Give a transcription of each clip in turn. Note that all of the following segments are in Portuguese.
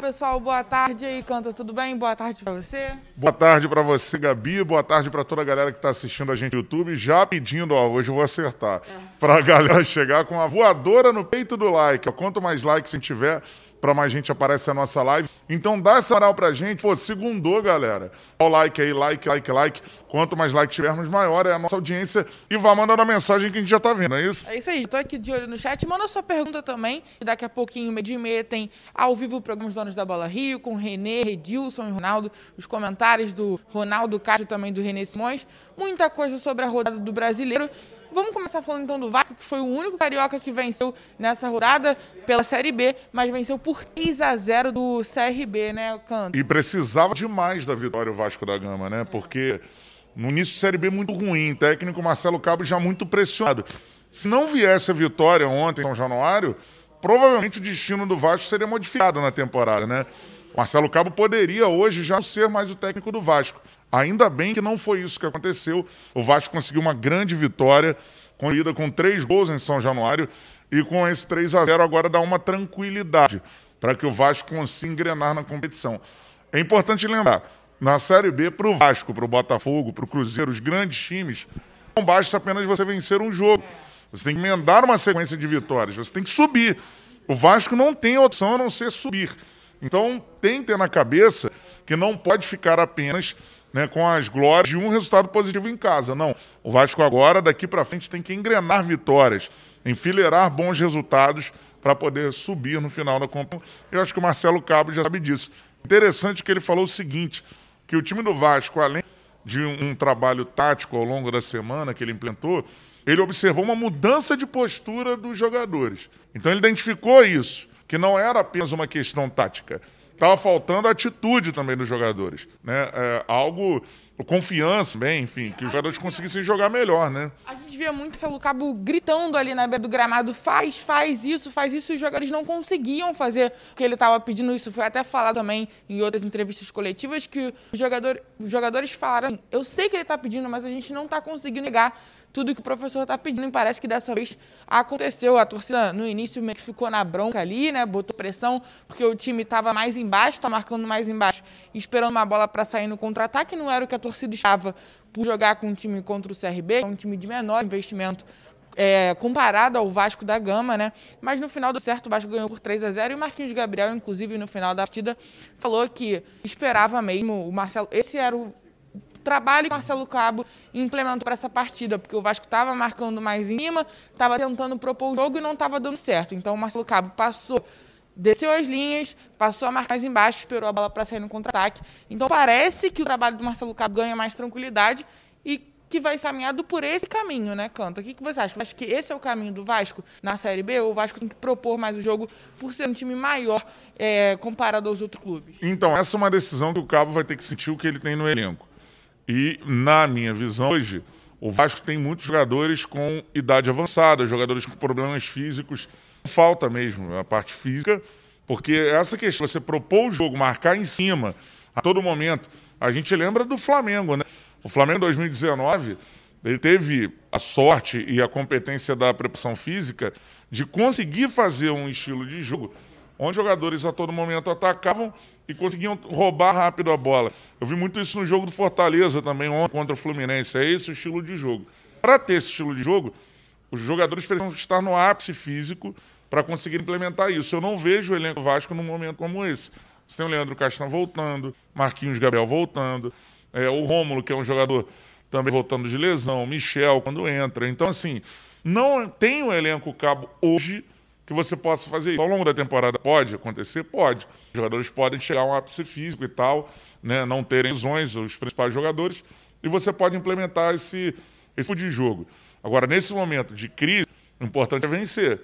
Fala pessoal, boa tarde aí, Canta, tudo bem? Boa tarde para você. Boa tarde para você, Gabi. Boa tarde para toda a galera que está assistindo a gente no YouTube. Já pedindo, ó, hoje eu vou acertar, é. para a galera chegar com a voadora no peito do like. Ó, quanto mais likes a gente tiver, para mais gente aparecer a nossa live. Então dá essa moral pra gente. Pô, segundou, galera. Dá o like aí, like, like, like. Quanto mais like tivermos, maior é a nossa audiência. E vá mandando a mensagem que a gente já tá vendo, é isso? É isso aí. Tô aqui de olho no chat. Manda sua pergunta também. E daqui a pouquinho, meio de meia, tem ao vivo o programa Donos da Bola Rio, com Renê, Redilson e Ronaldo. Os comentários do Ronaldo Castro também do Renê Simões. Muita coisa sobre a rodada do brasileiro. Vamos começar falando então do Vasco, que foi o único carioca que venceu nessa rodada pela Série B, mas venceu por 3 a 0 do CRB, né, Canto? E precisava demais da vitória o Vasco da Gama, né? Porque no início Série B muito ruim, técnico Marcelo Cabo já muito pressionado. Se não viesse a vitória ontem em São Januário, provavelmente o destino do Vasco seria modificado na temporada, né? Marcelo Cabo poderia hoje já não ser mais o técnico do Vasco. Ainda bem que não foi isso que aconteceu. O Vasco conseguiu uma grande vitória, corrida com três gols em São Januário, e com esse 3 a 0 agora dá uma tranquilidade para que o Vasco consiga engrenar na competição. É importante lembrar, na Série B, para o Vasco, para o Botafogo, para o Cruzeiro, os grandes times, não basta apenas você vencer um jogo. Você tem que emendar uma sequência de vitórias, você tem que subir. O Vasco não tem opção a não ser subir. Então, tem que ter na cabeça que não pode ficar apenas né, com as glórias de um resultado positivo em casa. Não. O Vasco agora, daqui para frente, tem que engrenar vitórias, enfileirar bons resultados para poder subir no final da competição. Eu acho que o Marcelo Cabo já sabe disso. Interessante que ele falou o seguinte, que o time do Vasco, além de um, um trabalho tático ao longo da semana que ele implementou, ele observou uma mudança de postura dos jogadores. Então ele identificou isso, que não era apenas uma questão tática estava faltando atitude também dos jogadores, né? É, algo, confiança, bem, enfim, que os jogadores conseguissem jogar melhor, né? A gente via muito o Celo Cabo gritando ali na beira do gramado, faz, faz isso, faz isso, e os jogadores não conseguiam fazer o que ele estava pedindo. Isso foi até falado também em outras entrevistas coletivas, que os, jogador, os jogadores falaram, eu sei que ele está pedindo, mas a gente não está conseguindo negar tudo que o professor está pedindo. E parece que dessa vez aconteceu. A torcida no início meio que ficou na bronca ali, né? Botou pressão, porque o time estava mais embaixo, está marcando mais embaixo, esperando uma bola para sair no contra-ataque. Não era o que a torcida estava por jogar com um time contra o CRB, um time de menor investimento. É, comparado ao Vasco da Gama, né? Mas no final do certo, o Vasco ganhou por 3 a 0 e o Marquinhos Gabriel, inclusive, no final da partida, falou que esperava mesmo o Marcelo. Esse era o trabalho que o Marcelo Cabo implementou para essa partida, porque o Vasco estava marcando mais em cima, estava tentando propor o jogo e não estava dando certo. Então o Marcelo Cabo passou, desceu as linhas, passou a marcar mais embaixo, esperou a bola para sair no contra-ataque. Então parece que o trabalho do Marcelo Cabo ganha mais tranquilidade e que vai ser caminhado por esse caminho, né, Canta? O que, que você acha? Acha que esse é o caminho do Vasco na Série B? Ou o Vasco tem que propor mais o jogo por ser um time maior é, comparado aos outros clubes? Então, essa é uma decisão que o Cabo vai ter que sentir o que ele tem no elenco. E, na minha visão, hoje, o Vasco tem muitos jogadores com idade avançada, jogadores com problemas físicos. Falta mesmo a parte física, porque essa questão, você propor o jogo, marcar em cima a todo momento. A gente lembra do Flamengo, né? O Flamengo em 2019, ele teve a sorte e a competência da preparação física de conseguir fazer um estilo de jogo onde jogadores a todo momento atacavam e conseguiam roubar rápido a bola. Eu vi muito isso no jogo do Fortaleza também, ontem contra o Fluminense. É esse o estilo de jogo. Para ter esse estilo de jogo, os jogadores precisam estar no ápice físico para conseguir implementar isso. Eu não vejo o elenco Vasco num momento como esse. Você tem o Leandro Castan voltando, Marquinhos Gabriel voltando, é, o Rômulo, que é um jogador também voltando de lesão, Michel quando entra. Então, assim, não tem o elenco cabo hoje que você possa fazer isso. Ao longo da temporada pode acontecer? Pode. Os jogadores podem chegar a um ápice físico e tal, né, não terem lesões, os principais jogadores, e você pode implementar esse, esse tipo de jogo. Agora, nesse momento de crise, o importante é vencer.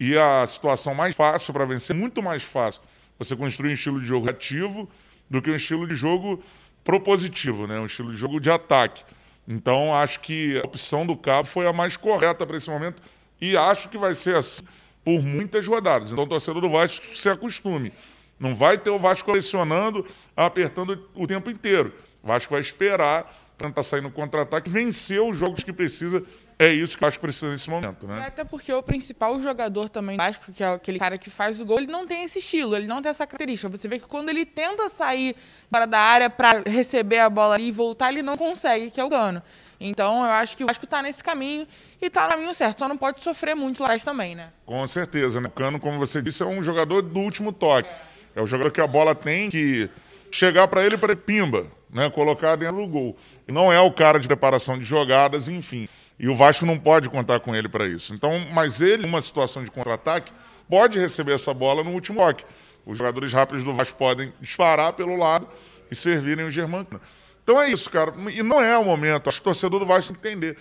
E a situação mais fácil para vencer, muito mais fácil, você construir um estilo de jogo ativo do que um estilo de jogo propositivo, né? um estilo de jogo de ataque. Então, acho que a opção do Cabo foi a mais correta para esse momento e acho que vai ser assim por muitas rodadas. Então o torcedor do Vasco se acostume. Não vai ter o Vasco colecionando, apertando o tempo inteiro. O Vasco vai esperar, tentar sair no contra-ataque, vencer os jogos que precisa. é isso que acho que precisa nesse momento, né? até porque o principal jogador também do Vasco, que é aquele cara que faz o gol, ele não tem esse estilo, ele não tem essa característica. Você vê que quando ele tenta sair para da área para receber a bola e voltar, ele não consegue, que é o Gano. Então eu acho que o Vasco está nesse caminho e está no caminho certo. Só não pode sofrer muito lá atrás também, né? Com certeza, né? O Cano, como você disse, é um jogador do último toque. É, o jogador que a bola tem que chegar para ele para pimba, né? Colocar dentro do gol. Não é o cara de preparação de jogadas, enfim. E o Vasco não pode contar com ele para isso. Então, mas ele, numa situação de contra-ataque, pode receber essa bola no último toque. Os jogadores rápidos do Vasco podem disparar pelo lado e servirem o Germancano. Então é isso, cara. E não é o momento, acho que o torcedor do Vasco tem que entender.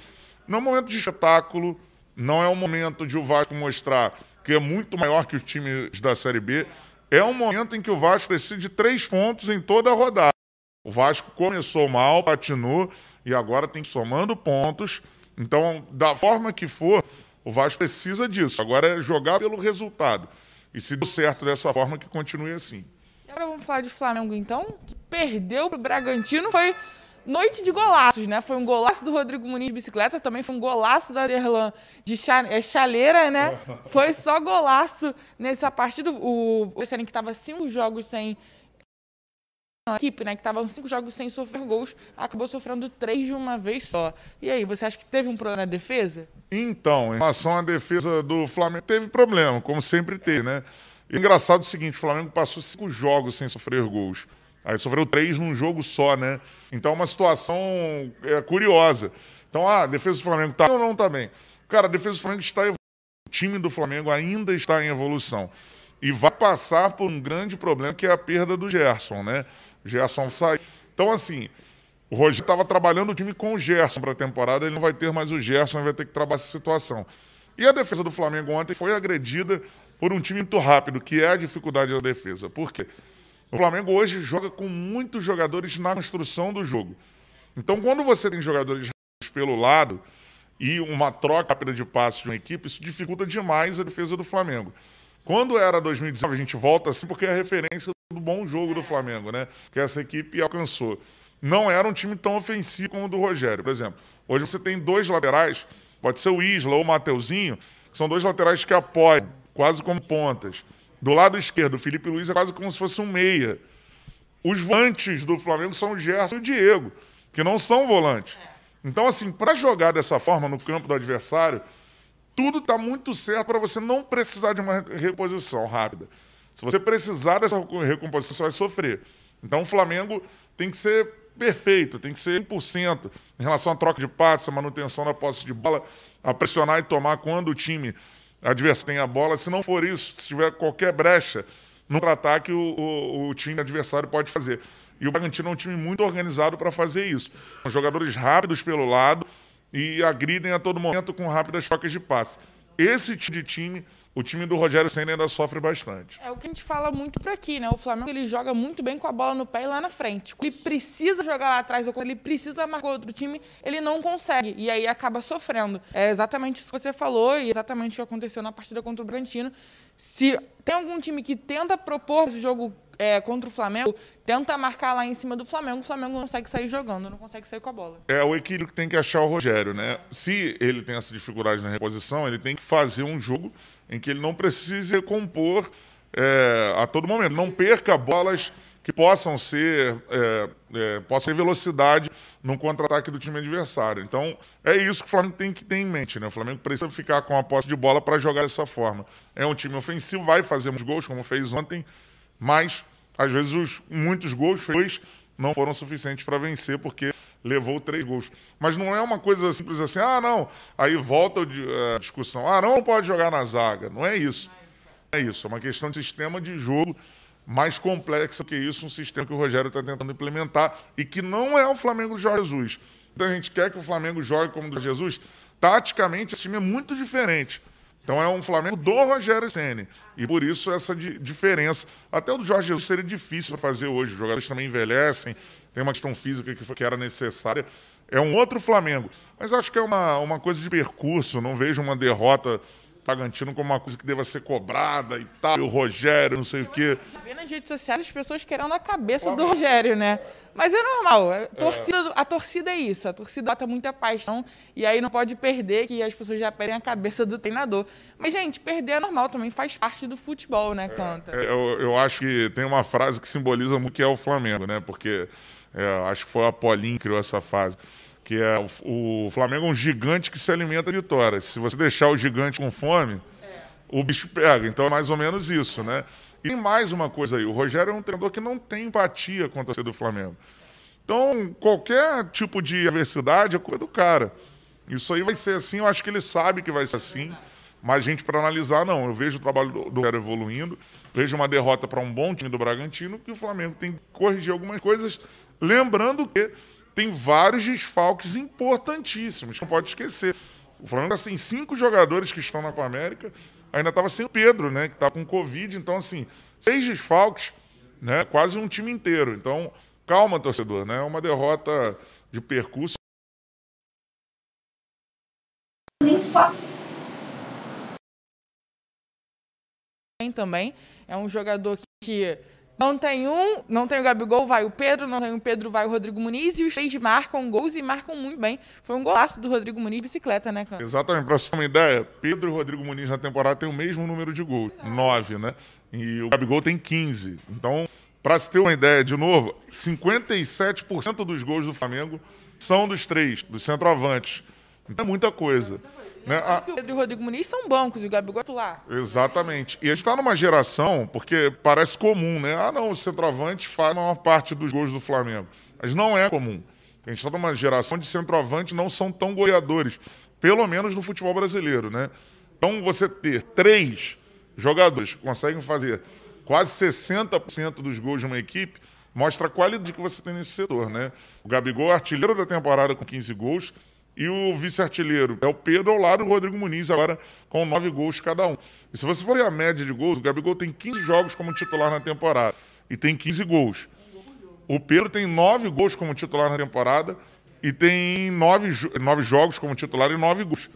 Não é um momento de espetáculo, não é um momento de o Vasco mostrar que é muito maior que os times da Série B. É um momento em que o Vasco precisa de três pontos em toda a rodada. O Vasco começou mal, patinou e agora tem somando pontos. Então, da forma que for, o Vasco precisa disso. Agora é jogar pelo resultado. E se deu certo dessa forma, que continue assim. Agora vamos falar de Flamengo, então, que perdeu o Bragantino. Foi noite de golaços, né? Foi um golaço do Rodrigo Muniz de bicicleta, também foi um golaço da Derlan de é, chaleira, né? Foi só golaço nessa partida. O Luciano que estava cinco jogos sem a equipe, né, que estava cinco jogos sem sofrer gols, acabou sofrendo três de uma vez só. E aí, você acha que teve um problema na defesa? Então, em relação à defesa do Flamengo, teve problema, como sempre teve, né? Engraçado é o seguinte, o Flamengo passou cinco jogos sem sofrer gols. Aí sofreu três num jogo só, né? Então é uma situação é, curiosa. Então, ah, a defesa do Flamengo tá ou não tá bem? Cara, a defesa do Flamengo está evoluindo. O time do Flamengo ainda está em evolução. E vai passar por um grande problema que é a perda do Gerson, né? O Gerson sai. Então, assim, o Rogério estava trabalhando o time com o Gerson para a temporada, ele não vai ter mais o Gerson, vai ter que trabalhar essa situação. E a defesa do Flamengo ontem foi agredida por um time muito rápido, que é a dificuldade da defesa. Por quê? O Flamengo hoje joga com muitos jogadores na construção do jogo. Então, quando você tem jogadores pelo lado e uma troca rápida de passes de uma equipe, isso dificulta demais a defesa do Flamengo. Quando era 2019, a gente volta assim porque é a referência do bom jogo do Flamengo, né? Que essa equipe alcançou. Não era um time tão ofensivo como o do Rogério, por exemplo. Hoje você tem dois laterais, pode ser o Isla ou o Mateuzinho, que são dois laterais que apoiam quase como pontas. Do lado esquerdo, o Felipe Luiz é quase como se fosse um meia. Os volantes do Flamengo são o Gerson e o Diego, que não são volantes. Então, assim, para jogar dessa forma no campo do adversário, tudo está muito certo para você não precisar de uma reposição rápida. Se você precisar dessa recomposição, você vai sofrer. Então, o Flamengo tem que ser perfeito, tem que ser 100% em relação à troca de passes, a manutenção da posse de bola, a pressionar e tomar quando o time adversário tem a bola. Se não for isso, se tiver qualquer brecha no ataque, o, o, o, time adversário pode fazer. E o Bragantino é um time muito organizado para fazer isso. Com jogadores rápidos pelo lado e agridem a todo momento com rápidas trocas de passe. Esse tipo de time o time do Rogério Senna ainda sofre bastante. É o que a gente fala muito por aqui, né? O Flamengo ele joga muito bem com a bola no pé e lá na frente. Ele precisa jogar lá atrás ou quando ele precisa marcar outro time, ele não consegue e aí acaba sofrendo. É exatamente isso que você falou e exatamente o que aconteceu na partida contra o Bragantino. Se tem algum time que tenta propor esse jogo é, contra o Flamengo, tenta marcar lá em cima do Flamengo, o Flamengo não consegue sair jogando, não consegue sair com a bola. É o equilíbrio que tem que achar o Rogério, né? Se ele tem essa dificuldade na reposição, ele tem que fazer um jogo em que ele não precise recompor é, a todo momento, não perca bolas que possam ser, é, é, possam ter velocidade no contra-ataque do time adversário. Então, é isso que o Flamengo tem que ter em mente, né? O Flamengo precisa ficar com a posse de bola para jogar dessa forma. É um time ofensivo, vai fazer muitos gols, como fez ontem, mas às vezes os, muitos gols feitos não foram suficientes para vencer, porque levou três gols. Mas não é uma coisa simples assim, ah, não, aí volta a discussão, ah, não, não pode jogar na zaga. Não é isso. É isso, é uma questão de sistema de jogo mais complexa que isso, um sistema que o Rogério está tentando implementar e que não é o Flamengo do Jorge Jesus. Então a gente quer que o Flamengo jogue como o do Jesus. Taticamente, esse time é muito diferente. Então é um Flamengo do Rogério Ceni e por isso essa diferença. Até o do Jorge Jesus seria difícil para fazer hoje. Os jogadores também envelhecem, tem uma questão física que, que era necessária. É um outro Flamengo. Mas acho que é uma, uma coisa de percurso. Não vejo uma derrota Bragantino como uma coisa que deva ser cobrada e tal, e o Rogério, não sei o quê. Vê nas redes sociais as pessoas querendo a cabeça do Rogério, né? Mas é normal. A torcida, a torcida é isso. A torcida bota muita paixão e aí não pode perder que as pessoas já pedem a cabeça do treinador. Mas, gente, perder é normal também, faz parte do futebol, né, Canta? É, eu, eu acho que tem uma frase que simboliza muito que é o Flamengo, né? Porque é, acho que foi a Paulinho que criou essa frase. Que é o, o Flamengo é um gigante que se alimenta de vitórias. Se você deixar o gigante com fome, o bicho pega. Então é mais ou menos isso, né? E tem mais uma coisa aí. O Rogério é um treinador que não tem empatia com a torcida do Flamengo. Então, qualquer tipo de adversidade é coisa do cara. Isso aí vai ser assim, eu acho que ele sabe que vai ser assim. Mas, gente, para analisar, não. Eu vejo o trabalho do, Rogério evoluindo, vejo uma derrota para um bom time do Bragantino, que o Flamengo tem que corrigir algumas coisas, lembrando que tem vários desfalques importantíssimos, não pode esquecer. O Flamengo tem assim, cinco jogadores que estão na Copa América, ainda estava sem o Pedro, né, que está com Covid, então assim, seis desfalques, né, quase um time inteiro. Então, calma, torcedor, né, é uma derrota de percurso. Também é um jogador que não tem um, não tem o Gabigol, vai o Pedro, não tem o Pedro, vai o Rodrigo Muniz, e os três marcam gols e marcam muito bem. Foi um golaço do Rodrigo Muniz bicicleta, né, cara? Exatamente, pra você ter uma ideia, Pedro e Rodrigo Muniz na temporada tem o mesmo número de gols, nove, né? E o Gabigol tem 15. Então, para se ter uma ideia, de novo, 57% dos gols do Flamengo são dos três, dos centroavantes. Então é muita coisa. Né? A... O Pedro e o Rodrigo Muniz são bancos e o Gabigol é lá. Exatamente. E a gente está numa geração, porque parece comum, né? Ah, não, o centroavante faz a maior parte dos gols do Flamengo. Mas não é comum. A gente está numa geração de centroavante não são tão goleadores, pelo menos no futebol brasileiro, né? Então você ter três jogadores que conseguem fazer quase 60% dos gols de uma equipe mostra a qualidade que você tem nesse setor, né? O Gabigol é artilheiro da temporada com 15 gols, e o vice-artilheiro é o Pedro ao lado do Rodrigo Muniz, agora com nove gols cada um. E se você for ver a média de gols, o Gabigol tem 15 jogos como titular na temporada e tem 15 gols. O Pedro tem nove gols como titular na temporada e tem nove, nove jogos como titular e nove gols.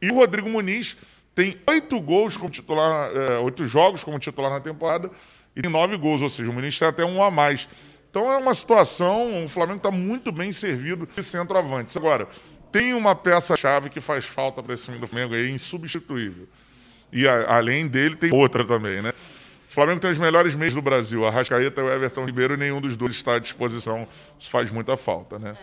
E o Rodrigo Muniz tem oito gols como titular, é, oito jogos como titular na temporada e tem nove gols, ou seja, o Muniz tem até um a mais. Então é uma situação, o Flamengo está muito bem servido de centroavante. Agora, tem uma peça-chave que faz falta para esse time do Flamengo aí, insubstituível. E a, além dele, tem outra também, né? O Flamengo tem os melhores meios do Brasil, a Rascaeta e o Everton Ribeiro, e nenhum dos dois está à disposição. Isso faz muita falta, né?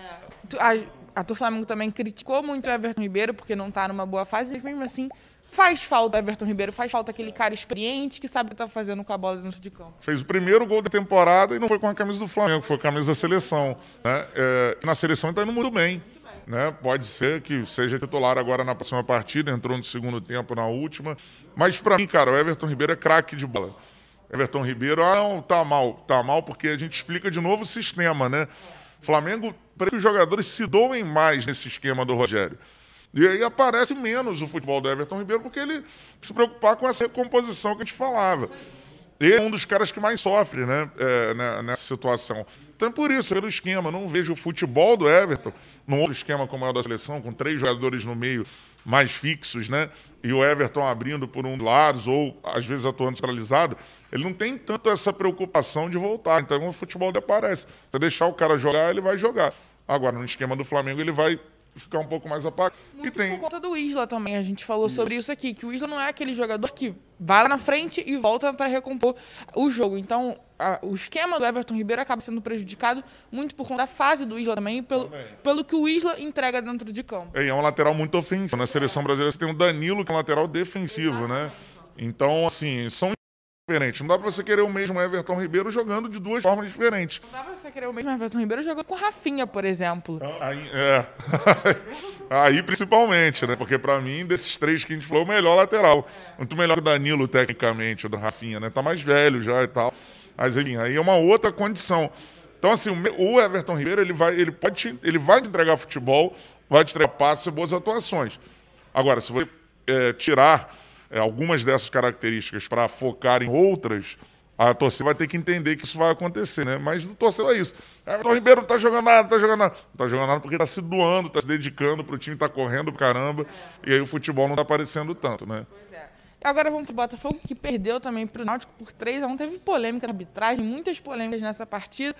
É, a, a torcida Flamengo também criticou muito o Everton Ribeiro, porque não está numa boa fase, mas mesmo assim faz falta o Everton Ribeiro, faz falta aquele cara experiente que sabe o que está fazendo com a bola dentro de campo. Fez o primeiro gol da temporada e não foi com a camisa do Flamengo, foi com a camisa da seleção. Né? É, na seleção ele está indo muito bem né? Pode ser que seja titular agora na próxima partida, entrou no segundo tempo na última. Mas para mim, cara, o Everton Ribeiro é craque de bola. Everton Ribeiro, ah, não, tá mal, tá mal porque a gente explica de novo o sistema, né? Flamengo, para que os jogadores se doem mais nesse esquema do Rogério. E aí aparece menos o futebol do Everton Ribeiro porque ele se preocupar com essa recomposição que a gente falava. Ele é um dos caras que mais sofre né, é, né, nessa situação. Então, é por isso, pelo esquema, não vejo o futebol do Everton num outro esquema como é o da seleção, com três jogadores no meio mais fixos, né? E o Everton abrindo por um dos lados, ou às vezes atuando centralizado, ele não tem tanto essa preocupação de voltar. Então, o futebol aparece. Se deixar o cara jogar, ele vai jogar. Agora, no esquema do Flamengo, ele vai ficar um pouco mais apagado. Muito e tem... por conta do Isla também, a gente falou sobre isso aqui, que o Isla não é aquele jogador que vai lá na frente e volta para recompor o jogo. Então, a, o esquema do Everton Ribeiro acaba sendo prejudicado muito por conta da fase do Isla também, pelo, também. pelo que o Isla entrega dentro de campo. É, é um lateral muito ofensivo. Na seleção brasileira você tem o Danilo, que é um lateral defensivo, né? Então, assim, são diferente. Não dá pra você querer o mesmo Everton Ribeiro jogando de duas formas diferentes. Não dá pra você querer o mesmo Everton Ribeiro jogando com Rafinha, por exemplo. Então, aí, é. Aí principalmente, né? Porque pra mim, desses três que a gente falou, o melhor lateral. Muito melhor que o Danilo, tecnicamente, o do Rafinha, né? Tá mais velho já e tal. Mas enfim, aí é uma outra condição. Então, assim, o Everton Ribeiro, ele vai, ele pode te, ele vai te entregar futebol, vai te entregar passes e boas atuações. Agora, se você é, tirar é, algumas dessas características para focar em outras, a torcida vai ter que entender que isso vai acontecer, né? Mas no torcedor é isso. Everton Ribeiro não tá jogando nada, não tá jogando nada. Não tá jogando nada porque tá se doando, tá se dedicando pro time, tá correndo pro caramba. E aí o futebol não tá aparecendo tanto, né? Pois é. Agora vamos pro Botafogo, que perdeu também pro Náutico por 3 a 1 Teve polêmica arbitragem, muitas polêmicas nessa partida.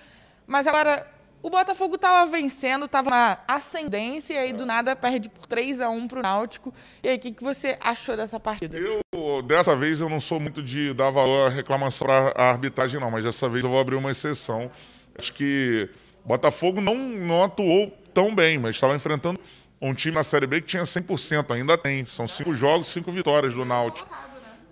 Mas agora o Botafogo estava vencendo, estava na ascendência e aí do nada perde por 3 a 1 pro Náutico. E aí, o que, que você achou dessa partida? Eu, dessa vez, eu não sou muito de dar valor à reclamação para a arbitragem, não, mas dessa vez eu vou abrir uma exceção. Acho que o Botafogo não, não atuou tão bem, mas estava enfrentando um time na Série B que tinha 100%, ainda tem. São cinco jogos, cinco vitórias do Náutico.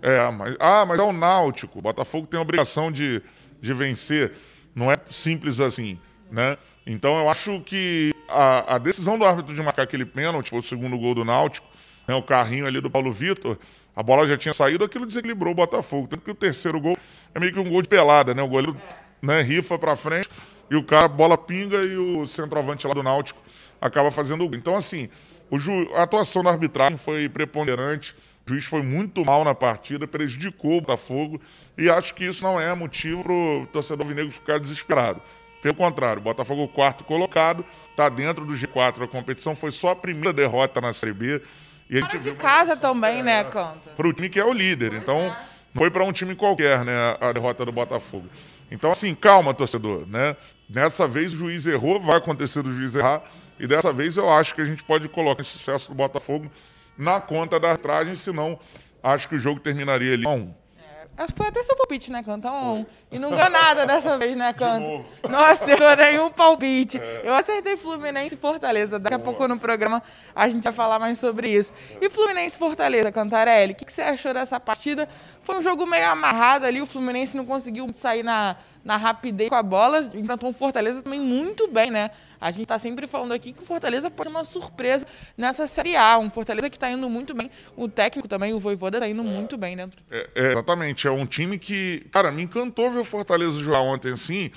É, mas, ah, mas é o Náutico. O Botafogo tem a obrigação de, de vencer. Não é simples assim, né? Então eu acho que a, a decisão do árbitro de marcar aquele pênalti, foi o segundo gol do Náutico, né, o carrinho ali do Paulo Vitor, a bola já tinha saído, aquilo desequilibrou o Botafogo. Tanto que o terceiro gol é meio que um gol de pelada, né? O goleiro né, rifa para frente e o cara, a bola pinga e o centroavante lá do Náutico acaba fazendo o gol. Então, assim, a atuação da arbitragem foi preponderante, o juiz foi muito mal na partida, prejudicou o Botafogo e acho que isso não é motivo para o torcedor vinegro ficar desesperado. Pelo contrário, o Botafogo, quarto colocado, está dentro do G4 da competição, foi só a primeira derrota na Série B. E a gente de casa também, né, Canta? Para o time que é o líder. Pois então, é. não foi para um time qualquer, né, a derrota do Botafogo. Então, assim, calma, torcedor, né? Nessa vez o juiz errou, vai acontecer do juiz errar. E dessa vez eu acho que a gente pode colocar esse sucesso do Botafogo na conta da arbitragem, senão acho que o jogo terminaria ali 1 Acho que foi até seu palpite, né, Canta? Um, e não ganhou nada dessa vez, né, Canta? Não acertou nenhum palpite. É. Eu acertei Fluminense e Fortaleza. Daqui Boa. a pouco no programa a gente vai falar mais sobre isso. E Fluminense e Fortaleza, Cantarelli, o que, que você achou dessa partida? Foi um jogo meio amarrado ali, o Fluminense não conseguiu sair na, na rapidez com a bola, enfrentou o Fortaleza também muito bem, né? A gente está sempre falando aqui que o Fortaleza pode ser uma surpresa nessa Série A. Um Fortaleza que está indo muito bem. O técnico também, o Voivoda, está indo é. muito bem dentro. É, é, exatamente. É um time que, cara, me encantou ver o Fortaleza jogar ontem assim.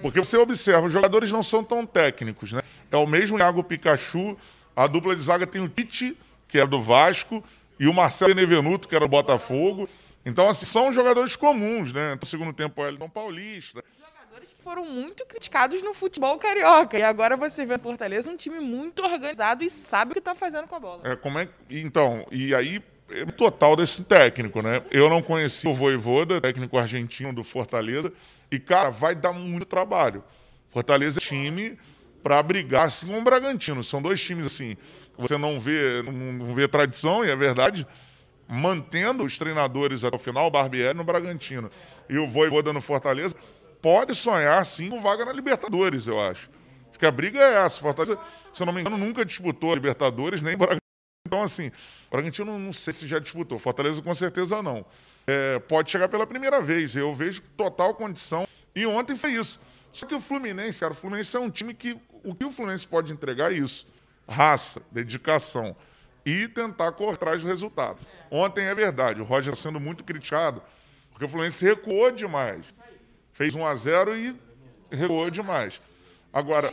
Porque você observa, os jogadores não são tão técnicos, né? É o mesmo Iago Pikachu, a dupla de zaga tem o Tite, que é do Vasco, e o Marcelo Benevenuto, que era do Botafogo. Então, assim, são jogadores comuns, né? No segundo tempo, o Elton Paulista. Foram muito criticados no futebol carioca. E agora você vê no Fortaleza um time muito organizado e sabe o que está fazendo com a bola. É, como é Então, e aí, é total desse técnico, né? Eu não conheci o Voivoda, técnico argentino do Fortaleza. E, cara, vai dar muito trabalho. Fortaleza é time para brigar assim com o Bragantino. São dois times, assim, você não vê, não vê tradição, e é verdade mantendo os treinadores até o final, o Barbieri no Bragantino e o Voivoda no Fortaleza, pode sonhar sim com vaga na Libertadores, eu acho. Acho que a briga é essa. Fortaleza, se eu não me engano, nunca disputou a Libertadores, nem Bragantino. Então, assim, Bragantino não sei se já disputou, Fortaleza com certeza não. É, pode chegar pela primeira vez, eu vejo total condição. E ontem foi isso. Só que o Fluminense, cara, o Fluminense é um time que o que o Fluminense pode entregar é isso: raça, dedicação e tentar correr atrás do resultado. Ontem é verdade, o Roger está sendo muito criticado, porque o Fluminense recuou demais. Fez 1 a 0 e recuou demais. Agora,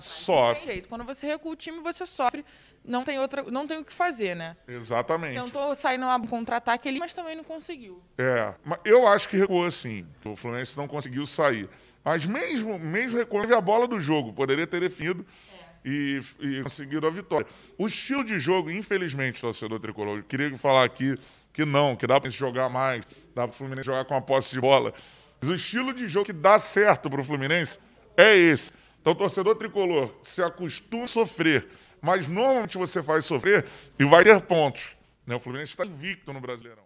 sofre. Tá? Quando você recua o time, você sofre. Não tem, outra, não tem o que fazer, né? Exatamente. Tentou sair no contra-ataque ali, mas também não conseguiu. É, mas eu acho que recuou sim. O Fluminense não conseguiu sair. Mas mesmo, mesmo recuando, a bola do jogo. Poderia ter definido. É e, e conseguido a vitória. O estilo de jogo, infelizmente, torcedor tricolor, eu queria falar aqui que não, que dá para jogar mais, dá para o Fluminense jogar com a posse de bola. O estilo de jogo que dá certo para o Fluminense é esse. Então, torcedor tricolor, se acostuma a sofrer, mas normalmente você faz sofrer e vai ter pontos. Né? O Fluminense está invicto no Brasileirão.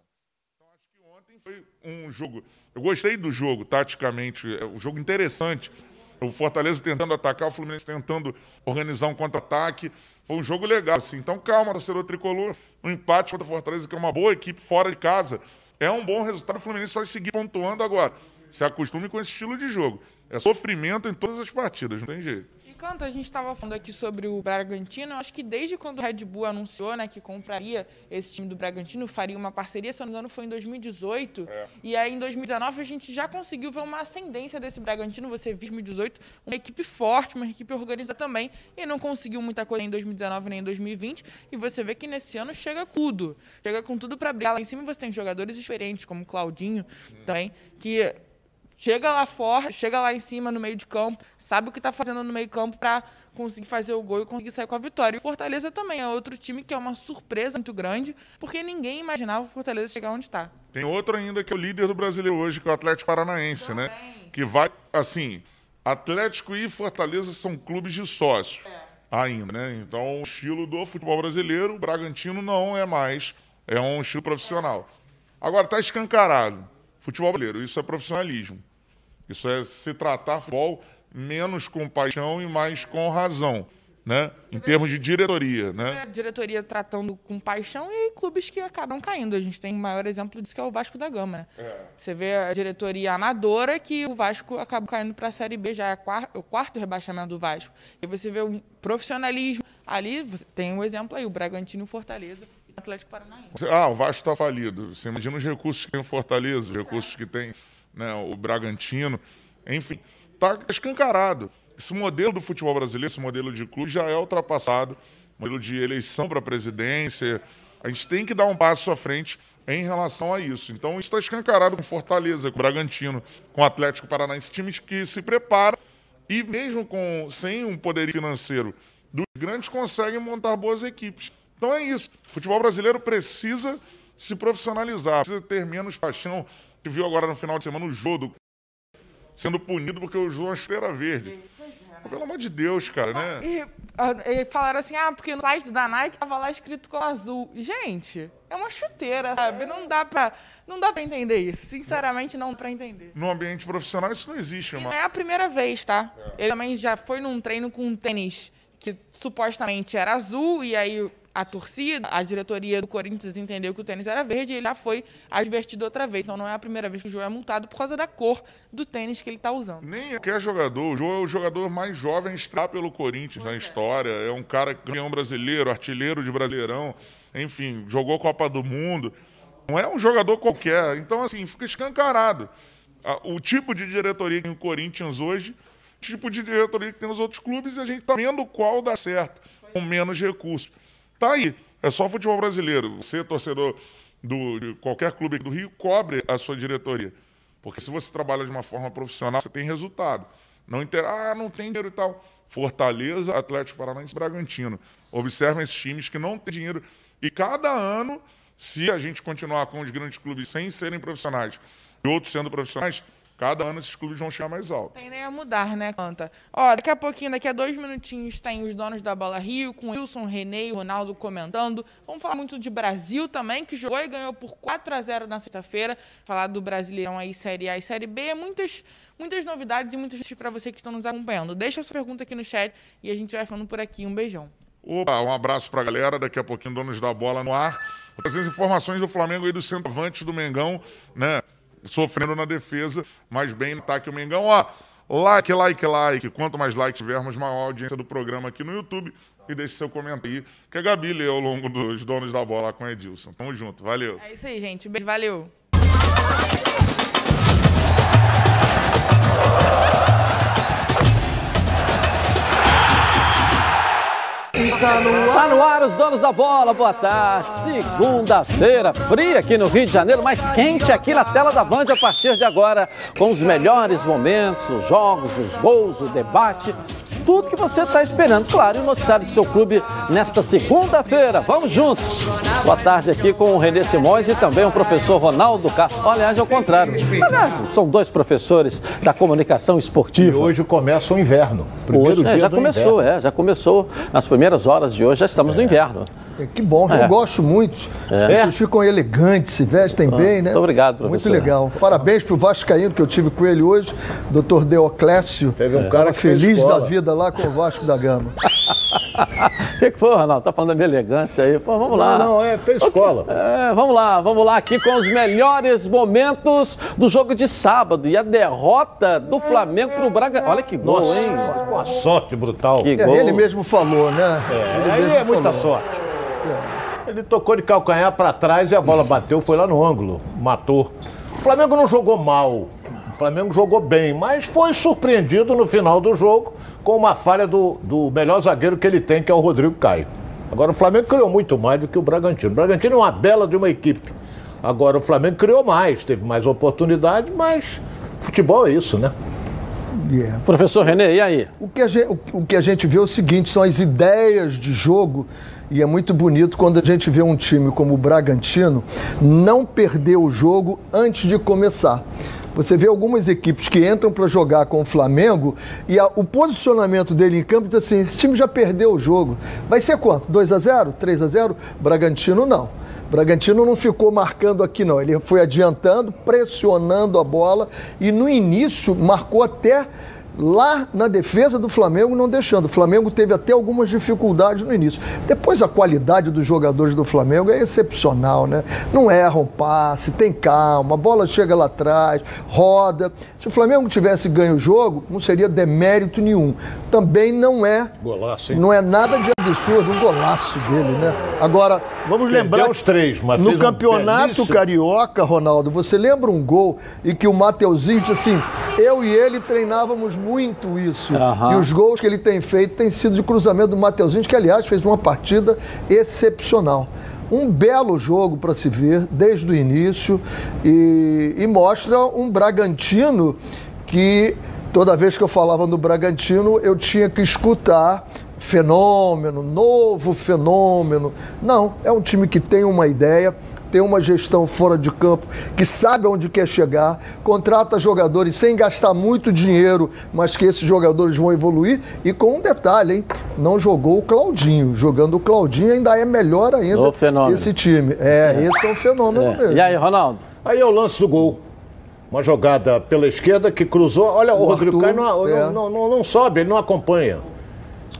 Então, acho que ontem foi um jogo. Eu gostei do jogo, taticamente, é um jogo interessante. O Fortaleza tentando atacar, o Fluminense tentando organizar um contra-ataque. Foi um jogo legal, assim. Então, calma, torcedor tricolor. Um empate contra o Fortaleza, que é uma boa equipe fora de casa. É um bom resultado. O Fluminense vai seguir pontuando agora. Se acostume com esse estilo de jogo. É sofrimento em todas as partidas, não tem jeito. Enquanto a gente estava falando aqui sobre o Bragantino, eu acho que desde quando o Red Bull anunciou né, que compraria esse time do Bragantino, faria uma parceria, se eu não me engano, foi em 2018. É. E aí em 2019 a gente já conseguiu ver uma ascendência desse Bragantino. Você viu em 2018 uma equipe forte, uma equipe organizada também, e não conseguiu muita coisa em 2019 nem em 2020. E você vê que nesse ano chega tudo. Chega com tudo para brigar lá em cima. Você tem jogadores diferentes, como o Claudinho hum. também, que chega lá fora, chega lá em cima no meio de campo, sabe o que está fazendo no meio de campo para conseguir fazer o gol e conseguir sair com a vitória. E o Fortaleza também é outro time que é uma surpresa muito grande, porque ninguém imaginava o Fortaleza chegar onde está. Tem outro ainda que é o líder do brasileiro hoje, que é o Atlético Paranaense, né? Que vai, assim, Atlético e Fortaleza são clubes de sócios é. ainda, né? Então, o estilo do futebol brasileiro, o Bragantino não é mais, é um estilo profissional. Agora, está escancarado. Futebol brasileiro, isso é profissionalismo. Isso é se tratar futebol menos com paixão e mais com razão, né? Em termos de diretoria, né? A diretoria tratando com paixão e clubes que acabam caindo. A gente tem o maior exemplo disso que é o Vasco da Gama, né? É. Você vê a diretoria amadora que o Vasco acaba caindo para a Série B, já é o quarto rebaixamento do Vasco. E você vê o profissionalismo. Ali tem um exemplo aí, o Bragantino e o Fortaleza. Atlético Paranaense. Ah, o Vasco está falido. Você imagina os recursos que tem o Fortaleza, os recursos que tem né, o Bragantino. Enfim, está escancarado. Esse modelo do futebol brasileiro, esse modelo de clube já é ultrapassado, modelo de eleição para a presidência. A gente tem que dar um passo à frente em relação a isso. Então, isso está escancarado com Fortaleza, com Bragantino, com Atlético Paranaense, times que se preparam e mesmo com sem um poder financeiro dos grandes conseguem montar boas equipes. Então é isso. O futebol brasileiro precisa se profissionalizar, precisa ter menos paixão. Gente viu agora no final de semana o Jodo sendo punido porque usou uma esteira verde. Pelo amor de Deus, cara, né? E, e, falaram assim, ah, porque no site da Nike tava lá escrito com azul. Gente, é uma chuteira, sabe? Não dá pra, não dá pra entender isso. Sinceramente, não dá pra entender. No ambiente profissional, isso não existe, mano. É a primeira vez, tá? É. Ele também já foi num treino com um tênis que supostamente era azul, e aí a torcida, a diretoria do Corinthians entendeu que o tênis era verde e ele já foi advertido outra vez. Então não é a primeira vez que o João é multado por causa da cor do tênis que ele está usando. Nem qualquer jogador. O João é o jogador mais jovem a pelo Corinthians na é. história. É um cara campeão brasileiro, artilheiro de Brasileirão. Enfim, jogou Copa do Mundo. Não é um jogador qualquer. Então, assim, fica escancarado. O tipo de diretoria que tem o Corinthians hoje, o tipo de diretoria que tem nos outros clubes, e a gente está vendo qual dá certo, com menos recursos. Tá aí. É só futebol brasileiro. Você, torcedor do, de qualquer clube do Rio, cobre a sua diretoria. Porque se você trabalha de uma forma profissional, você tem resultado. Não inter... Ah, não tem dinheiro e tal. Fortaleza, Atlético Paranaense Bragantino. Observem esses times que não têm dinheiro. E cada ano, se a gente continuar com os grandes clubes sem serem profissionais e outros sendo profissionais, Cada ano esses clubes vão chegar mais alto. Tem nem a mudar, né, Canta? Ó, daqui a pouquinho, daqui a dois minutinhos, tem os donos da Bola Rio, com o Wilson, René e Ronaldo comentando. Vamos falar muito de Brasil também, que jogou e ganhou por 4 a 0 na sexta-feira. Falar do Brasileirão aí, Série A e Série B. Muitas, muitas novidades e muitas para você que estão nos acompanhando. Deixa a sua pergunta aqui no chat e a gente vai falando por aqui. Um beijão. Opa, um abraço pra galera. Daqui a pouquinho, donos da bola no ar. As informações do Flamengo e do centroavante do Mengão, né? Sofrendo na defesa, mas bem no ataque o Mengão. Ó, like, like, like. Quanto mais like tivermos, maior audiência do programa aqui no YouTube. E deixe seu comentário aí, que a Gabi lê ao longo dos donos da bola com o Edilson. Tamo junto, valeu. É isso aí, gente. Beijo, valeu. Está no. Está no ar os donos da bola. Boa tarde. Segunda-feira, fria aqui no Rio de Janeiro, mas quente aqui na tela da Band a partir de agora, com os melhores momentos, os jogos, os gols, o debate tudo que você está esperando. Claro, e o noticiário do seu clube nesta segunda-feira. Vamos juntos. Boa tarde aqui com o Renê Simões e também o professor Ronaldo Castro. Aliás, ao contrário. Aliás, são dois professores da comunicação esportiva. E hoje começa o inverno. Primeiro hoje, é, dia é, já começou, inverno. é, já começou. Nas primeiras horas de hoje já estamos é. no inverno. É, que bom, é. eu gosto muito. É. As pessoas ficam elegantes, se vestem ah, bem, né? Muito obrigado, professor. Muito legal. Parabéns para o Vascaíno que eu tive com ele hoje, doutor Deoclésio. Teve um cara feliz da vida lá com o Vasco da Gama. O que, que foi, Ronaldo? Tá falando da minha elegância aí. Pô, vamos lá. Não, não, é, fez escola. É, vamos lá, vamos lá aqui com os melhores momentos do jogo de sábado e a derrota do Flamengo pro Braga. Olha que gol, Nossa, hein? Uma sorte brutal. Que gol. Ele mesmo falou, né? É, aí é muita falou. sorte. Ele tocou de calcanhar para trás e a bola bateu, foi lá no ângulo, matou. O Flamengo não jogou mal, o Flamengo jogou bem, mas foi surpreendido no final do jogo com uma falha do, do melhor zagueiro que ele tem, que é o Rodrigo Caio. Agora o Flamengo criou muito mais do que o Bragantino. O Bragantino é uma bela de uma equipe. Agora o Flamengo criou mais, teve mais oportunidade, mas futebol é isso, né? Yeah. Professor René, e aí? O que, a gente, o que a gente vê é o seguinte: são as ideias de jogo. E é muito bonito quando a gente vê um time como o Bragantino não perder o jogo antes de começar. Você vê algumas equipes que entram para jogar com o Flamengo e a, o posicionamento dele em campo diz assim: esse time já perdeu o jogo. Vai ser quanto? 2 a 0 3 a 0 Bragantino não. Bragantino não ficou marcando aqui, não. Ele foi adiantando, pressionando a bola e no início marcou até lá na defesa do Flamengo não deixando. O Flamengo teve até algumas dificuldades no início. Depois a qualidade dos jogadores do Flamengo é excepcional, né? Não erram passe, tem calma, a bola chega lá atrás, roda. Se o Flamengo tivesse ganho o jogo, não seria demérito nenhum. Também não é golaço, hein? não é nada de absurdo um golaço dele, né? Agora, vamos lembrar os três, mas no um campeonato belíssimo- carioca, Ronaldo, você lembra um gol e que o Mateuzinho disse assim: "Eu e ele treinávamos muito isso". Aham. E os gols que ele tem feito têm sido de cruzamento do Mateuzinho, que aliás fez uma partida excepcional. Um belo jogo para se ver desde o início e, e mostra um Bragantino que toda vez que eu falava no Bragantino eu tinha que escutar fenômeno, novo fenômeno. Não, é um time que tem uma ideia, tem uma gestão fora de campo, que sabe onde quer chegar, contrata jogadores sem gastar muito dinheiro, mas que esses jogadores vão evoluir. E com um detalhe, hein? Não jogou o Claudinho. Jogando o Claudinho ainda é melhor ainda Ô, fenômeno. esse time. É, esse é um fenômeno É. mesmo. E aí, Ronaldo? Aí é o lance do gol. Uma jogada pela esquerda que cruzou. Olha, o, O Rodrigo Arthur, Caio não, é. não, não, não sobe, ele não acompanha.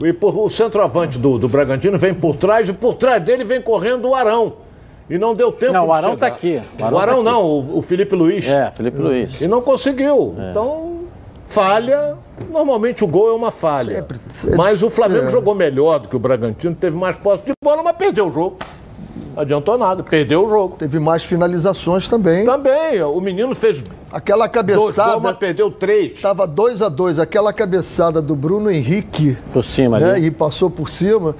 E por- o centroavante do, do Bragantino vem por trás e por trás dele vem correndo o Arão. E não deu tempo Não, de o Arão chegar. tá aqui. O Arão, não, o, o Felipe Luiz. É, Felipe Luiz. E não conseguiu. Então, falha. Normalmente o gol é uma falha. Sempre- sempre- mas o Flamengo é. jogou melhor do que o Bragantino, teve mais posse de bola, mas perdeu o jogo. Não adiantou nada, perdeu o jogo. Teve mais finalizações também. Também, o menino fez Aquela dois gols, cabeçada. mas perdeu três. Tava 2 a 2 Aquela cabeçada do Bruno Henrique. Por cima né, ali. e passou por cima.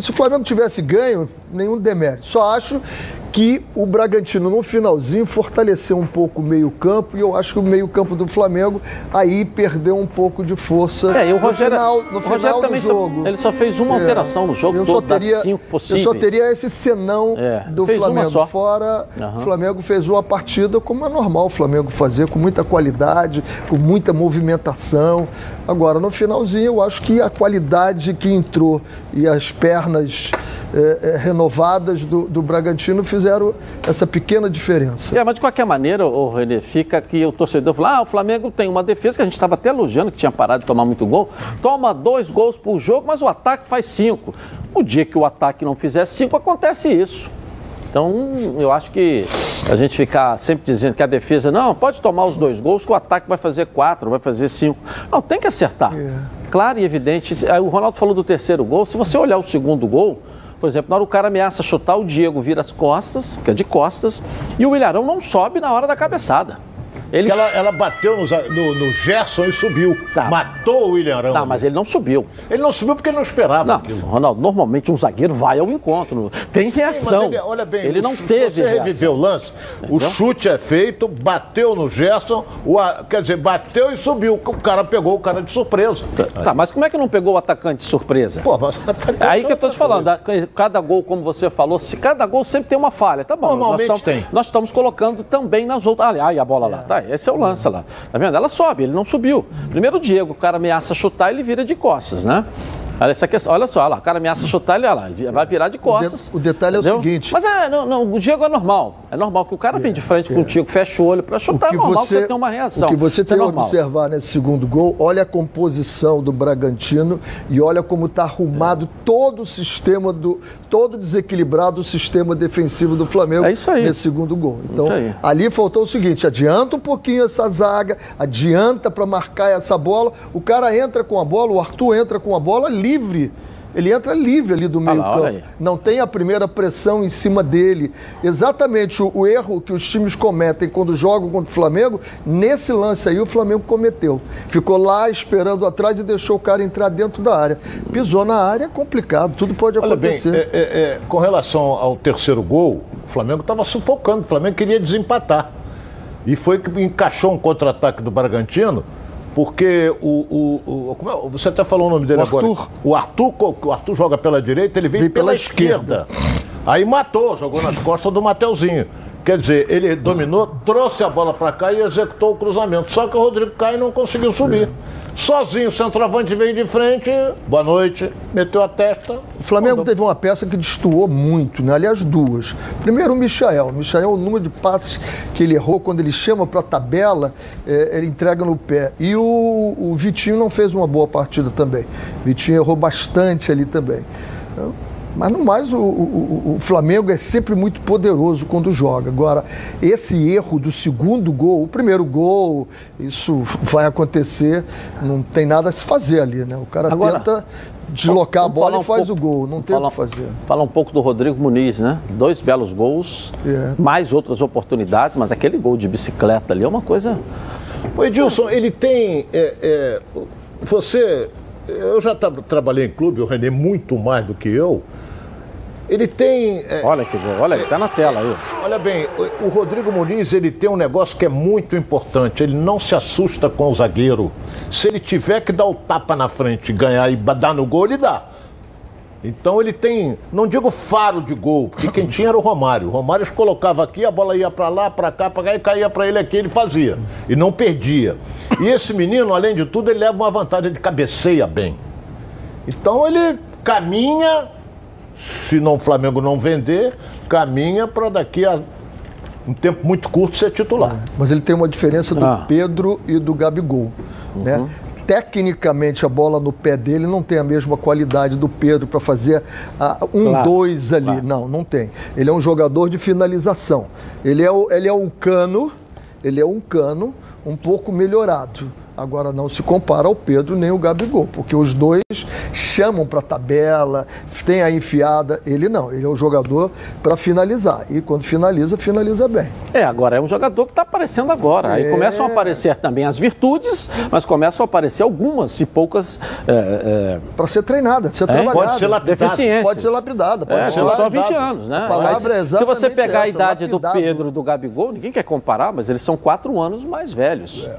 Se o Flamengo tivesse ganho, nenhum demérito. Só acho que o Bragantino, no finalzinho, fortaleceu um pouco o meio-campo e eu acho que o meio-campo do Flamengo aí perdeu um pouco de força É, e o Rogério, no final, no o final do só, jogo. ele só fez uma É. alteração no jogo Eu todo, só teria, cinco eu possíveis. só teria esse senão É, do Flamengo. só. Fora, Aham. o Flamengo fez uma partida como é normal o Flamengo fazer, com muita qualidade, com muita movimentação. Agora, no finalzinho, eu acho que a qualidade que entrou e as pernas eh, renovadas do, do Bragantino fizeram essa pequena diferença. É, mas de qualquer maneira, o Renê, fica que o torcedor fala: ah, o Flamengo tem uma defesa que a gente estava até elogiando, que tinha parado de tomar muito gol. Toma dois gols por jogo, mas o ataque faz cinco. O dia que o ataque não fizer cinco, acontece isso. Então, eu acho que a gente ficar sempre dizendo que a defesa, não, pode tomar os dois gols, que o ataque vai fazer quatro, vai fazer cinco. Não, tem que acertar. Claro e evidente. O Ronaldo falou do terceiro gol. Se você olhar o segundo gol, por exemplo, na hora o cara ameaça chutar, o Diego vira as costas, que é de costas, e o Ilharão não sobe na hora da cabeçada. Ele Ela, ela bateu no, no- no Gerson e subiu. Tá. Matou o William Arão. Não, mas ele não subiu. Ele não subiu porque ele não esperava Não, aquilo. Ronaldo, normalmente um zagueiro vai ao encontro. Tem Sim, reação. ele, olha bem, ele o não teve Se você reviver o lance, o chute é feito, bateu no Gerson, o quer dizer, bateu e subiu. O cara pegou o cara de surpresa. Tá, mas como é que não pegou o atacante de surpresa? Pô, mas É aí que eu tô te falando, cada gol, como você falou, se cada gol sempre tem uma falha, tá bom. Normalmente nós tem. Nós estamos colocando também nas outras. Aí a bola lá, tá? Esse é o lance lá. Tá vendo? Ela sobe, ele não subiu. Primeiro o Diego, o cara ameaça chutar, ele vira de costas, né? Olha, essa questão, olha só, olha lá, o cara ameaça chutar, ele olha lá, vai virar de costas. o detalhe é o entendeu? seguinte- Mas é, não, não, o Diego é normal. É normal que o cara vem de frente contigo, fecha o olho pra O chutar, é que, normal que você, você tenha uma reação. o que você é tem que observar nesse segundo gol, olha a composição do Bragantino e olha como está arrumado todo o sistema do. todo desequilibrado o sistema defensivo do Flamengo É isso aí. nesse segundo gol. Então, ali faltou o seguinte: adianta um pouquinho essa zaga, adianta para marcar essa bola. O cara entra com a bola, o Arthur entra com a bola livre. Ele entra livre ali do meio aí. campo. Não tem a primeira pressão em cima dele. Exatamente o, o erro que os times cometem quando jogam contra o Flamengo, nesse lance aí o Flamengo cometeu. Ficou lá esperando atrás e deixou o cara entrar dentro da área. Pisou na área, é complicado, tudo pode Olha bem, acontecer. é- é- é, com relação ao terceiro gol, o Flamengo estava sufocando, o Flamengo queria desempatar. E foi que encaixou um contra-ataque do Bragantino, Porque o. o, o como é? Você até falou o nome dele O agora. Arthur. O Arthur, o Arthur joga pela direita, ele vem, Vem pela, pela esquerda. Aí matou, jogou nas costas do Mateuzinho. Quer dizer, ele dominou, trouxe a bola para cá e executou o cruzamento. Só que o Rodrigo Caio não conseguiu subir. Sozinho, o centroavante veio de frente, boa noite, meteu a testa. O Flamengo teve uma peça que destoou muito, né? aliás, duas. Primeiro, o Michael. O Michael, o número de passes que ele errou, quando ele chama para a tabela, eh, ele entrega no pé. E o, o Vitinho não fez uma boa partida também. O Vitinho errou bastante ali também. Então, Mas no mais, o, o- o Flamengo é sempre muito poderoso quando joga. Agora, esse erro do segundo gol, o primeiro gol, isso vai acontecer, não tem nada a se fazer ali, né? O cara Agora, tenta deslocar a bola falar e um faz pouco- o gol. Não tem o que fazer. Falar um pouco do Rodrigo Muniz, né? Dois belos gols, É. mais outras oportunidades, mas aquele gol de bicicleta ali é uma coisa. O Edilson, ele tem. é, é, você. Eu já tra- trabalhei em clube, o René muito mais do que eu. Ele tem. é, Olha que gol, olha, tá na tela aí. Olha bem, o- o Rodrigo Muniz ele tem um negócio que é muito importante. Ele não se assusta com o zagueiro. Se ele tiver que dar o tapa na frente, ganhar e dar no gol, ele dá. Então ele tem, não digo faro de gol, porque quem tinha era o Romário. O Romário colocava aqui, a bola ia para lá, para cá, para cá e caía para ele aqui, ele fazia e não perdia. E esse menino, além de tudo, ele leva uma vantagem de cabeceia bem. Então ele caminha, se não o Flamengo não vender, caminha para daqui a um tempo muito curto ser titular. Mas ele tem uma diferença do Ah. Pedro e do Gabigol. Né? Tecnicamente, a bola no pé dele não tem a mesma qualidade do Pedro para fazer ah, um, Claro, dois ali. Não, não tem. Ele é um jogador de finalização. Ele é, o, ele é um cano, ele é um cano um pouco melhorado. Agora não se compara ao Pedro nem o Gabigol, porque os dois chamam para tabela, tem a enfiada. Ele não, ele é um jogador para finalizar. E quando finaliza, finaliza bem. É, agora é um jogador que está aparecendo agora. Aí É. começam a aparecer também as virtudes, mas começam a aparecer algumas e poucas é, Para ser treinada, ser trabalhada. Pode ser é, deficiências. Pode ser lapidada, pode É, ser só lapidada. 20 anos, né? A palavra Mas é Se você pegar a essa, idade do lapidado. Pedro e do Gabigol, ninguém quer comparar, mas eles são quatro anos mais velhos. É.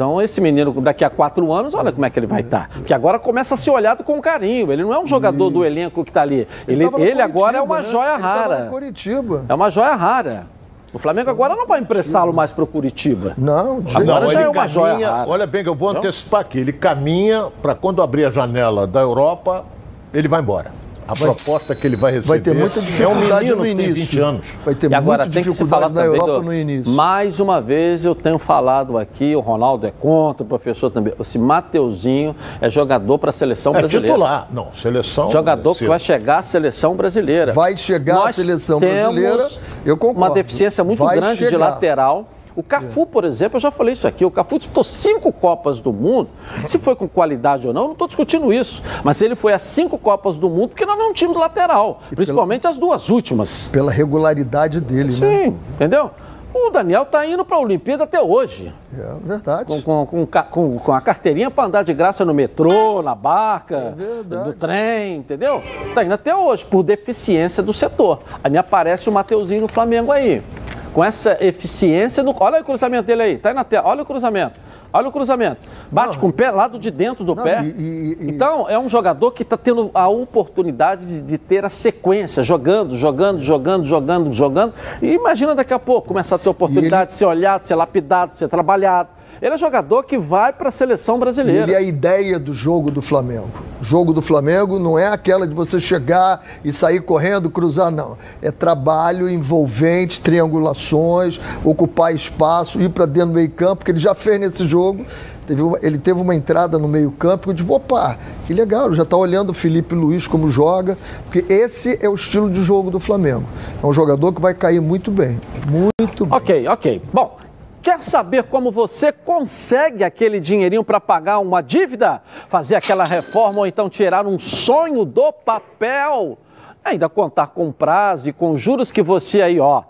Então, esse menino, daqui a quatro anos, olha como é que ele vai estar. Porque agora começa a ser olhado com carinho. Ele não é um jogador do elenco que está ali. Ele, no ele agora é uma né? joia Ele tava rara. no Coritiba. É uma joia rara. O Flamengo agora não vai emprestá-lo mais para o Curitiba. Não, de Agora Não, já ele é uma joia caminha, rara. olha bem que eu vou Não? antecipar aqui, ele caminha para quando abrir a janela da Europa, ele vai embora. A proposta que ele vai receber Vai ter muita é um dificuldade menino no que tem início. 20 anos. Vai ter E agora muita tem que se falar dificuldade na Europa do- no início. Mais uma vez eu tenho falado aqui, o Ronaldo é contra, o professor também. Esse Mateuzinho é jogador para a seleção É brasileira. titular. Não, seleção. Jogador que vai chegar à seleção brasileira. Vai chegar à Nós seleção temos brasileira, eu concordo. Uma deficiência muito Vai grande de chegar. lateral. O Cafu, por exemplo, eu já falei isso aqui. O Cafu disputou cinco Copas do Mundo. Se foi com qualidade ou não, eu não estou discutindo isso. Mas ele foi a cinco Copas do Mundo porque nós não tínhamos lateral. Principalmente as duas últimas. Pela regularidade dele, né? Sim, entendeu? O Daniel está indo para a Olimpíada até hoje. É verdade. Com, com, com, com- a carteirinha para andar de graça no metrô, na barca, verdade. no trem, entendeu? Está indo até hoje, por deficiência do setor. Aí me aparece o Mateuzinho no Flamengo aí. Com essa eficiência do. Olha o cruzamento dele aí, tá aí na tela. Olha o cruzamento. Olha o cruzamento. Bate com o pé, lado de dentro do Não, pé. e- e- Então, é um jogador que está tendo a oportunidade de, de ter a sequência, jogando, jogando, jogando, jogando, jogando. E imagina daqui a pouco começar a ter a oportunidade de ser olhado, de ser lapidado, de ser trabalhado. Ele é jogador que vai para a seleção brasileira. Ele é a ideia do jogo do Flamengo. O jogo do Flamengo não é aquela de você chegar e sair correndo, cruzar, não. É trabalho envolvente, triangulações, ocupar espaço, ir para dentro do meio-campo, que ele já fez nesse jogo. Teve uma- ele teve uma entrada no meio-campo que eu disse, opa, que legal, já está olhando o Felipe Luiz como joga, porque esse é o estilo de jogo do Flamengo. É um jogador que vai cair muito bem. Muito bem. Ok, ok. Bom, quer saber como você consegue aquele dinheirinho para pagar uma dívida? Fazer aquela reforma ou então tirar um sonho do papel? Ainda contar com prazo e com juros que você aí, ó,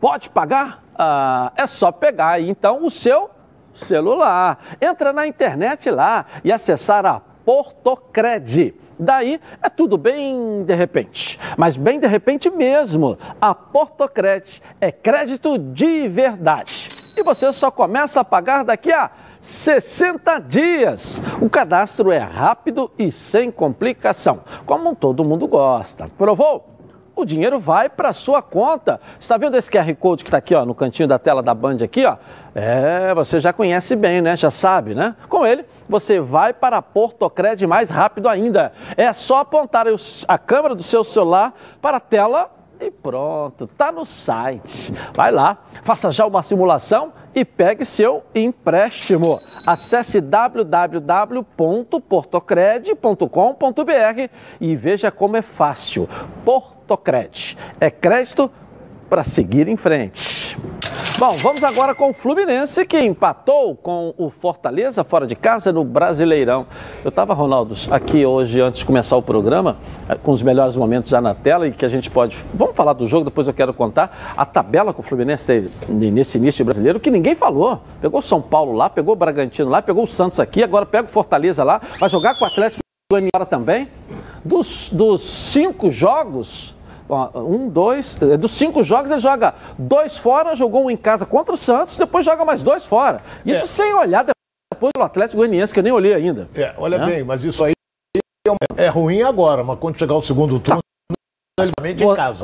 pode pagar? Ah, é só pegar aí então o seu celular. Entra na internet lá e acessar a Portocred. Daí é tudo bem de repente, mas bem de repente mesmo. A Portocred é crédito de verdade. E você só começa a pagar daqui a 60 dias. O cadastro é rápido e sem complicação, como todo mundo gosta. Provou? o dinheiro vai para sua conta. Está vendo esse QR Code que está aqui ó, no cantinho da tela da Band aqui? Ó? É, você já conhece bem, né? Já sabe, né? Com ele, você vai para a Portocred mais rápido ainda. É só apontar a câmera do seu celular para a tela e pronto, tá no site. Vai lá, faça já uma simulação e pegue seu empréstimo. Acesse www.portocred.com.br e veja como é fácil. Portocred é crédito para seguir em frente. Bom, vamos agora com o Fluminense que empatou com o Fortaleza fora de casa no Brasileirão. Eu estava, Ronaldo, aqui hoje antes de começar o programa, eh, com os melhores momentos já na tela e que a gente pode. Vamos falar do jogo, depois eu quero contar a tabela que o Fluminense teve nesse início brasileiro que ninguém falou. Pegou São Paulo lá, pegou o Bragantino lá, pegou o Santos aqui, agora pega o Fortaleza lá, vai jogar com o Atlético Goianiara também. Dos, dos cinco jogos, um, dois, é, dos cinco jogos ele joga dois fora, jogou um em casa contra o Santos, depois joga mais dois fora. Isso é. sem olhar depois do Atlético Goianiense, que eu nem olhei ainda. É, olha é. bem, mas isso aí é ruim agora, mas quando chegar o segundo turno. Tá.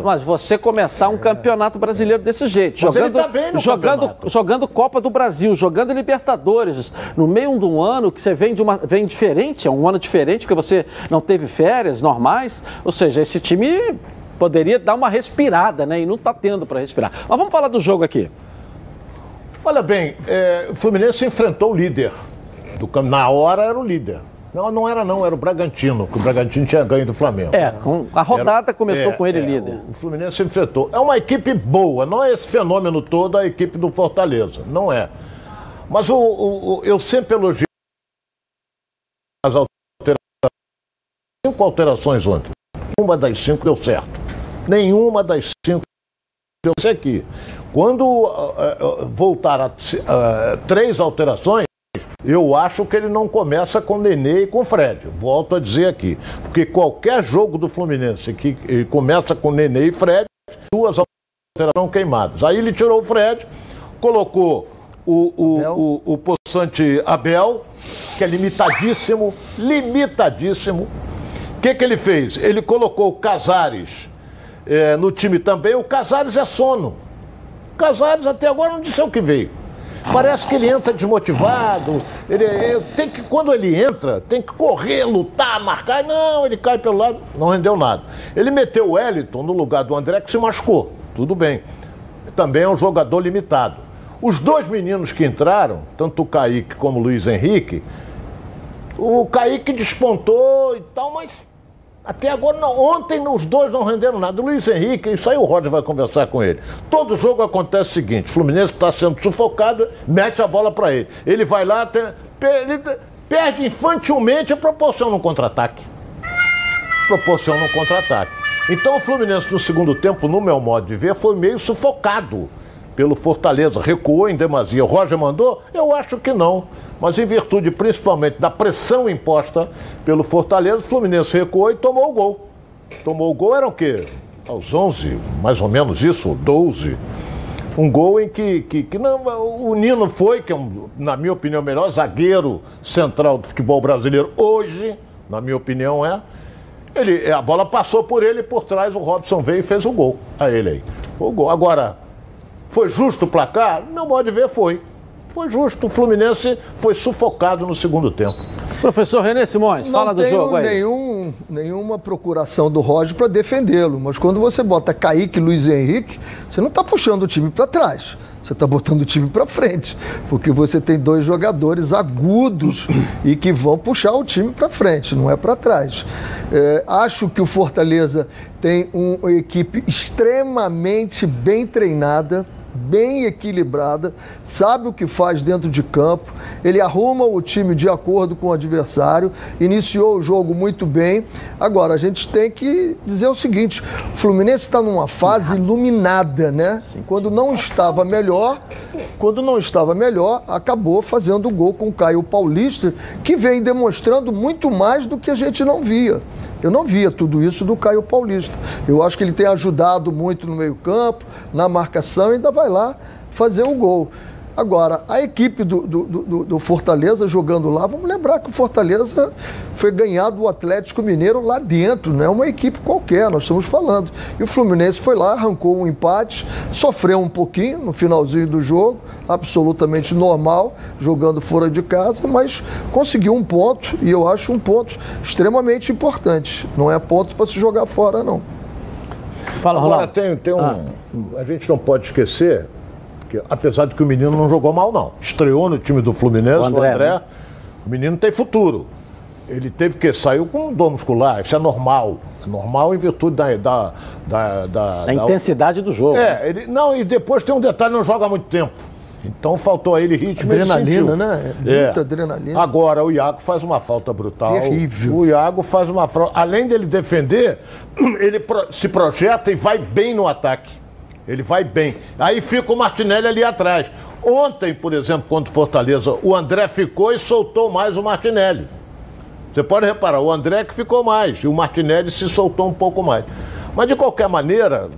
Mas você começar um campeonato brasileiro desse jeito, mas jogando, tá jogando, jogando Copa do Brasil, jogando Libertadores, no meio de um ano que você vem de uma vem diferente, é um ano diferente porque você não teve férias normais, ou seja, esse time poderia dar uma respirada, né? E não está tendo para respirar. Mas vamos falar do jogo aqui. Olha bem, é, o Fluminense enfrentou o líder. Do, na hora era o líder. Não, não era não, era o Bragantino, que o Bragantino tinha ganho do Flamengo. É, a rodada era, começou é, com ele é, líder. O Fluminense enfrentou. É uma equipe boa, não é esse fenômeno todo a equipe do Fortaleza, não é. Mas o, o, o eu sempre elogiei as alterações. Cinco alterações ontem. Uma das cinco deu certo. Nenhuma das cinco deu aqui. Quando uh, uh, voltar a uh, três alterações, eu acho que ele não começa com Nenê e com Fred. Volto a dizer aqui. Porque qualquer jogo do Fluminense que começa com Nenê e Fred, duas alterações queimadas. Aí ele tirou o Fred, colocou o, o, o, o Poçante Abel, que é limitadíssimo, limitadíssimo. O que, que ele fez? Ele colocou o Casares é, no time também, o Casares é sono. O Casares até agora não disse o que veio. Parece que ele entra desmotivado. Ele, ele, tem que, quando ele entra, tem que correr, lutar, marcar. Não, ele cai pelo lado, não rendeu nada. Ele meteu o Wellington no lugar do André, que se machucou. Tudo bem. Também é um jogador limitado. Os dois meninos que entraram, tanto o Kaique como o Luiz Henrique, o Kaique despontou e tal, mas até agora, não. ontem os dois não renderam nada. O Luiz Henrique, isso aí o Roger vai conversar com ele. Todo jogo acontece o seguinte: o Fluminense está sendo sufocado, mete a bola para ele. Ele vai lá, tem, ele perde infantilmente e proporciona um contra-ataque. Proporciona um contra-ataque. Então o Fluminense no segundo tempo, no meu modo de ver, foi meio sufocado pelo Fortaleza. Recuou em demasia. O Roger mandou? Eu acho que não mas em virtude principalmente da pressão imposta pelo Fortaleza, o Fluminense recuou e tomou o gol. Tomou o gol, era o quê? Aos 11, mais ou menos isso, 12. Um gol em que, que, que não, o Nino foi, que é, um, na minha opinião, o melhor zagueiro central do futebol brasileiro hoje, na minha opinião, é. Ele, a bola passou por ele e por trás o Robson veio e fez o gol a ele aí. Foi o gol. Agora, foi justo o placar? Meu modo de ver, foi. Foi justo. O Fluminense foi sufocado no segundo tempo. Professor René Simões, não fala do jogo aí. Nenhum, nenhuma procuração do Roger para defendê-lo, mas quando você bota Kaique e Luiz Henrique, você não está puxando o time para trás. Você está botando o time para frente, porque você tem dois jogadores agudos e que vão puxar o time para frente, não é para trás. É, acho que o Fortaleza tem uma equipe extremamente bem treinada bem equilibrada, sabe o que faz dentro de campo, ele arruma o time de acordo com o adversário, iniciou o jogo muito bem. Agora, a gente tem que dizer o seguinte: o Fluminense está numa fase iluminada, né? Quando não estava melhor, quando não estava melhor, acabou fazendo o gol com o Caio Paulista, que vem demonstrando muito mais do que a gente não via. Eu não via tudo isso do Caio Paulista. Eu acho que ele tem ajudado muito no meio-campo, na marcação e ainda vai lá fazer o gol. Agora, a equipe do, do, do, do, Fortaleza jogando lá, vamos lembrar que o Fortaleza foi ganhado do Atlético Mineiro lá dentro, não é uma equipe qualquer, nós estamos falando. E o Fluminense foi lá, arrancou um empate, sofreu um pouquinho no finalzinho do jogo, absolutamente normal, jogando fora de casa, mas conseguiu um ponto, e eu acho um ponto extremamente importante. Não é ponto para se jogar fora, não. Fala, Agora tem, tem um. Ah. A gente não pode esquecer apesar de que o menino não jogou mal, não. Estreou no time do Fluminense, o André. O, André, né? o menino tem futuro. Ele teve que saiu com dor muscular, isso é normal. É normal em virtude da. Da, da, da, da intensidade do jogo. É, ele, não, e depois tem um detalhe, não joga há muito tempo. Então faltou a ele ritmo. Adrenalina, né? É. Muita adrenalina. Agora, o Iago faz uma falta brutal. Terrível. O Iago faz uma falta. Além dele defender, ele se projeta e vai bem no ataque. Ele vai bem. Aí fica o Martinelli ali atrás. Ontem, por exemplo, contra o Fortaleza, o André ficou e soltou mais o Martinelli. Você pode reparar, o André que ficou mais e o Martinelli se soltou um pouco mais. Mas de qualquer maneira,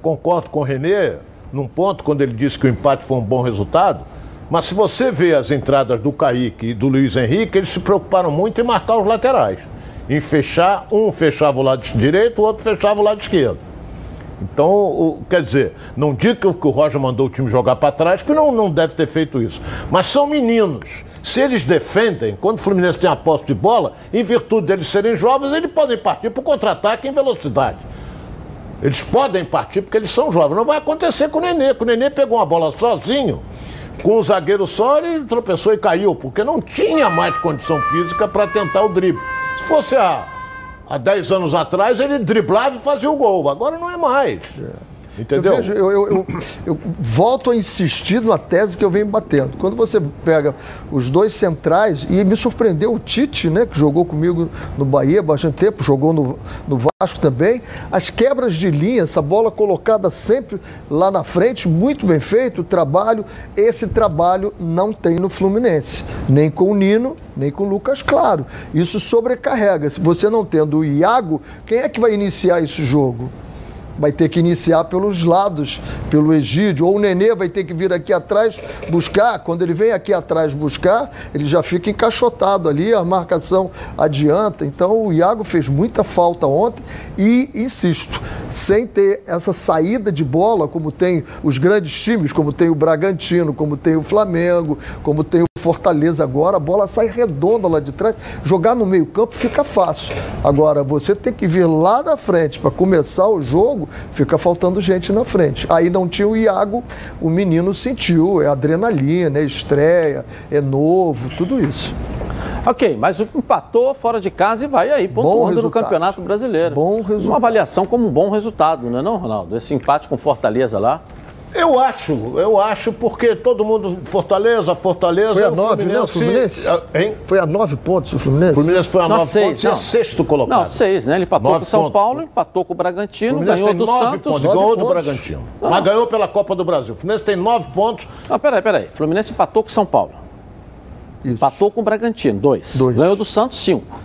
concordo com o Renê num ponto quando ele disse que o empate foi um bom resultado. Mas se você vê as entradas do Kaique e do Luiz Henrique, eles se preocuparam muito em marcar os laterais. Em fechar, um fechava o lado direito, o outro fechava o lado esquerdo. Então, o, quer dizer, não digo que o Roger mandou o time jogar para trás, porque não, não deve ter feito isso. Mas são meninos. Se eles defendem, quando o Fluminense tem a posse de bola, em virtude deles serem jovens, eles podem partir para o contra-ataque em velocidade. Eles podem partir porque eles são jovens. Não vai acontecer com o Nenê. Com o Nenê pegou uma bola sozinho, com o zagueiro só, ele tropeçou e caiu, porque não tinha mais condição física para tentar o drible. Se fosse a Há 10 anos atrás ele driblava e fazia o gol. Agora não é mais. É. Entendeu? Eu, vejo, eu, eu, eu, volto a insistir na tese que eu venho batendo. Quando você pega os dois centrais, e me surpreendeu o Tite, né, que jogou comigo no Bahia bastante tempo, jogou no, no Vasco também, as quebras de linha, essa bola colocada sempre lá na frente, muito bem feito, o trabalho. Esse trabalho não tem no Fluminense, nem com o Nino, nem com o Lucas Claro. Isso sobrecarrega. Se você não tendo o Iago, quem é que vai iniciar esse jogo? Vai ter que iniciar pelos lados, pelo Egídio, ou o Nenê vai ter que vir aqui atrás buscar. Quando ele vem aqui atrás buscar, ele já fica encaixotado ali, a marcação adianta. Então o Iago fez muita falta ontem e, insisto, sem ter essa saída de bola, como tem os grandes times, como tem o Bragantino, como tem o Flamengo, como tem o Fortaleza agora, a bola sai redonda lá de trás. Jogar no meio-campo fica fácil. Agora, você tem que vir lá da frente para começar o jogo, fica faltando gente na frente. Aí não tinha o Iago, o menino sentiu, é adrenalina, é estreia, é novo, tudo isso. Ok, mas empatou fora de casa e vai aí pontuando no Campeonato Brasileiro. Bom resultado. Uma avaliação como um bom resultado, não é não, Ronaldo? Esse empate com Fortaleza lá. Eu acho, eu acho, porque todo mundo. Fortaleza, Fortaleza. Foi a nove, né? O Fluminense? Hein? Foi a nove pontos o Fluminense? O Fluminense foi a não, nove seis, pontos não. e é sexto colocado. Não, seis, né? Ele empatou nove com o São pontos. Paulo, empatou com o Bragantino, o ganhou do nove Santos. Pontos, nove ganhou pontos. do Bragantino. Ah. Mas ganhou pela Copa do Brasil. O Fluminense tem nove pontos. Não, peraí, peraí. O Fluminense empatou com o São Paulo. Isso. Empatou com o Bragantino, dois. dois. Ganhou do Santos, cinco.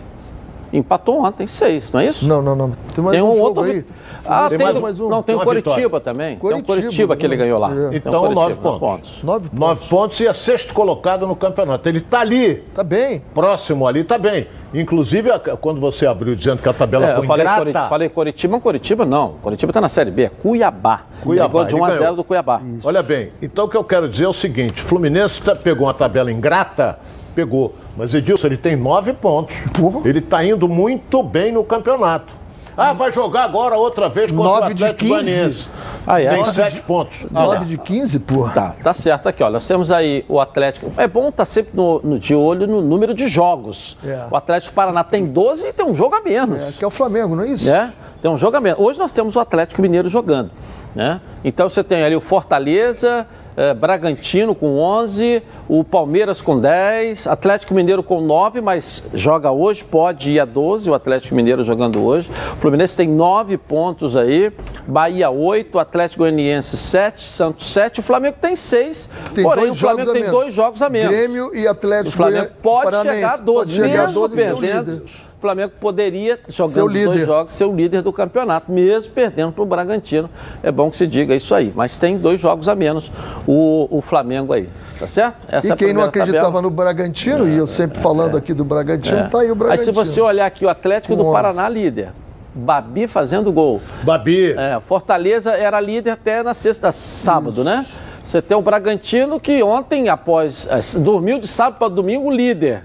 Empatou ontem, seis, não é isso? Não, não, não. Tem mais tem um, um outro aí. Ah, tem, tem mais, um. Não, tem, tem o Coritiba também. Curitiba, tem o Coritiba que ele ganhou lá. É. Então, um nove pontos. pontos. Nove pontos. Nove pontos e é sexto colocado no campeonato. Ele está ali. Está bem. Próximo ali, está bem. Inclusive, quando você abriu dizendo que a tabela é, foi falei ingrata... Coritiba, falei Coritiba, Coritiba não. Coritiba está na Série B, é Cuiabá. Cuiabá. de 1 a 0 do Cuiabá. Isso. Olha bem, então o que eu quero dizer é o seguinte, Fluminense tá, pegou uma tabela ingrata pegou. Mas Edilson, ele tem nove pontos. Porra. Ele está indo muito bem no campeonato. Ah, vai jogar agora outra vez contra nove o Atlético Goianiense. Ah, é? Tem sete de, pontos. Ah, 9 de 15, porra. Tá, tá certo aqui, olha. Nós temos aí o Atlético. É bom estar tá sempre no, no, de olho no número de jogos. É. O Atlético Paraná tem 12 e tem um jogo a menos. É, que é o Flamengo, não é isso? É, tem um jogo a menos. Hoje nós temos o Atlético Mineiro jogando. Né? Então você tem ali o Fortaleza, é, Bragantino com 11, o Palmeiras com 10, Atlético Mineiro com 9, mas joga hoje, pode ir a 12, o Atlético Mineiro jogando hoje. O Fluminense tem 9 pontos aí, Bahia 8, Atlético Goianiense 7, Santos 7, o Flamengo tem 6, tem porém o Flamengo tem dois jogos a menos. Grêmio e Atlético O Flamengo pode chegar a 12, pode chegar mesmo 12 perdendo o Flamengo poderia, jogando os dois jogos, ser o líder do campeonato, mesmo perdendo para o Bragantino. É bom que se diga isso aí. Mas tem dois jogos a menos o, o Flamengo aí. Tá certo? Essa é E a quem não primeira acreditava tabela. no Bragantino, e eu sempre falando aqui do Bragantino, tá aí o Aí Bragantino. se você olhar aqui, o Atlético Com do 11. Paraná líder. Babi fazendo gol. Babi. É, Fortaleza era líder até na sexta, sábado, né? Você tem o Bragantino que ontem, após. eh, dormiu de sábado para domingo, líder.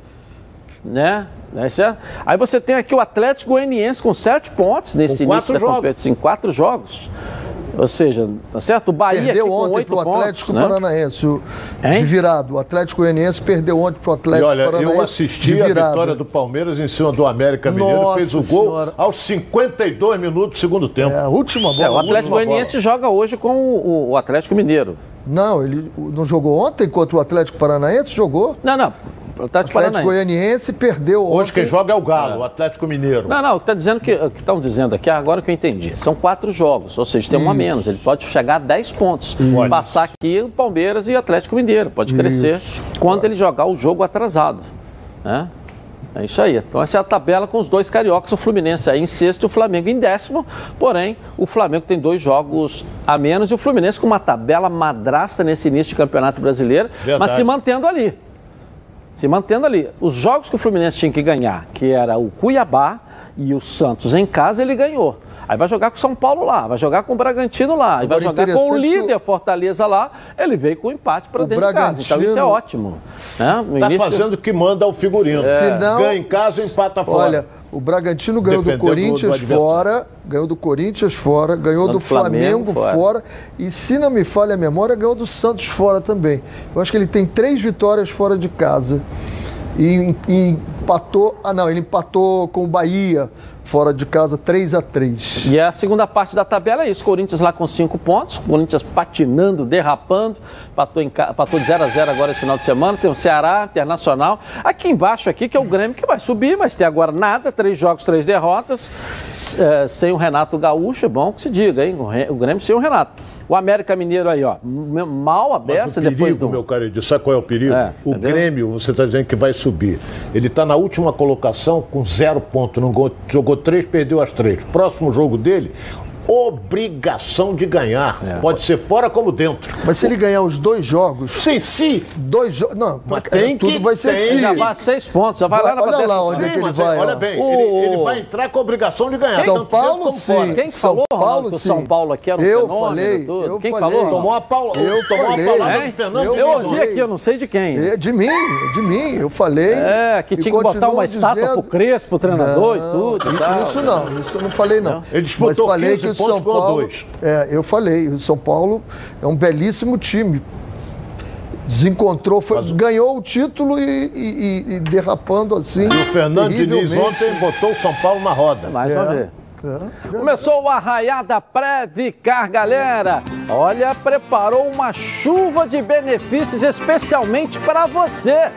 Né? Né, certo? Aí você tem aqui o Atlético Goianiense com sete pontos nesse Com início da jogos. competição, em quatro jogos. Ou seja, tá certo? O Bahia Perdeu ontem oito pro pontos, Atlético né? Paranaense, o, de virado. O Atlético Goianiense perdeu ontem pro E Atlético olha, Paranaense. eu assisti de a vitória do Palmeiras em cima do América Mineiro, Nossa fez o gol Senhora. aos 52 minutos do segundo tempo. É, a última bola. É, o Atlético Goianiense joga hoje com o, o Atlético Mineiro. Não, ele não jogou ontem contra o Atlético Paranaense? Jogou. Não, não. O Atlético Atlético. Goianiense perdeu Hoje quem ontem. joga é o Galo, o Atlético Mineiro. Não, não, está dizendo que estão dizendo aqui, agora que eu entendi. São quatro jogos, ou seja, tem um a menos. Ele pode chegar a 10 pontos. Passar aqui o Palmeiras e o Atlético Mineiro. Pode crescer quando ele jogar o jogo atrasado. Né? É isso aí. Então essa é a tabela com os dois cariocas, o Fluminense aí em sexto e o Flamengo em décimo. Porém, o Flamengo tem dois jogos a menos e o Fluminense com uma tabela madrasta nesse início de campeonato brasileiro, mas Verdade. se mantendo ali se mantendo ali. Os jogos que o Fluminense tinha que ganhar, que era o Cuiabá e o Santos em casa, ele ganhou. Aí vai jogar com o São Paulo lá, vai jogar com o Bragantino lá, e vai Agora, jogar com o líder Fortaleza lá, ele veio com o empate para O dentro de casa. Então isso é Bragantino- ótimo. Né? No Tá início- fazendo o que manda o figurino. Se não- Ganha em casa, empata fora. Olha, o Bragantino ganhou do Dependendo do Corinthians adversário. fora, ganhou do Corinthians fora, ganhou do do Flamengo Flamengo, fora. fora. e se não me falha a memória, ganhou do Santos fora também. Eu acho que ele tem três vitórias fora de casa. E, e empatou. Ah, não, ele empatou com o Bahia fora de casa 3 a 3 E a segunda parte da tabela é isso. Corinthians lá com cinco pontos, Corinthians patinando, derrapando, empatou, em, empatou de 0 a 0 agora esse final de semana. Tem o Ceará, Internacional. Aqui embaixo, aqui, que é o Grêmio que vai subir, mas tem agora nada, três jogos, três derrotas. Eh, sem o Renato Gaúcho, é bom que se diga, hein? O Grêmio sem o Renato. O América Mineiro aí, ó, mal aberta depois perigo, do. meu caro Edilson, sabe qual é o perigo? É, o entendeu? Grêmio, você está dizendo que vai subir. Ele está na última colocação com zero ponto. Não go- jogou três, perdeu as três. Próximo jogo dele, obrigação de ganhar. É. Pode ser fora como dentro. Mas se ele ganhar os dois jogos, Sim, sim. dois jogos. Não, Mas é, tem tudo que- vai ser sim. Já vai seis pontos, já vai, Vai- lá na olha lá onde é Sim, que ele vai, olha ó. bem, O- ele, ele vai entrar com a obrigação de ganhar. São Paulo, sim. fora. Quem que São falou, Ronaldo, Paulo, que o sim. São Paulo aqui era um eu fenômeno falei, tudo? Eu Quem falei. falou? Tomou a, paula, Eu tomou falei. a palavra Hein? de Fernando Eu Eu ouvi aqui, eu não sei de quem. É de mim, de mim, eu falei. É, que tinha que botar uma estátua pro Crespo, o treinador e tudo. Isso, não, isso eu não falei não. Ele disputou Mas falei 15 que o pontos, São Paulo, dois. é, eu falei, o São Paulo é um belíssimo time. Desencontrou, foi- ganhou o título e, e- e- e derrapando assim. E o Fernando Diniz ontem botou o São Paulo na roda. Mais É. uma vez. É. Começou o Arraiada Pré-Vicar, galera. Olha, preparou uma chuva de benefícios especialmente para você.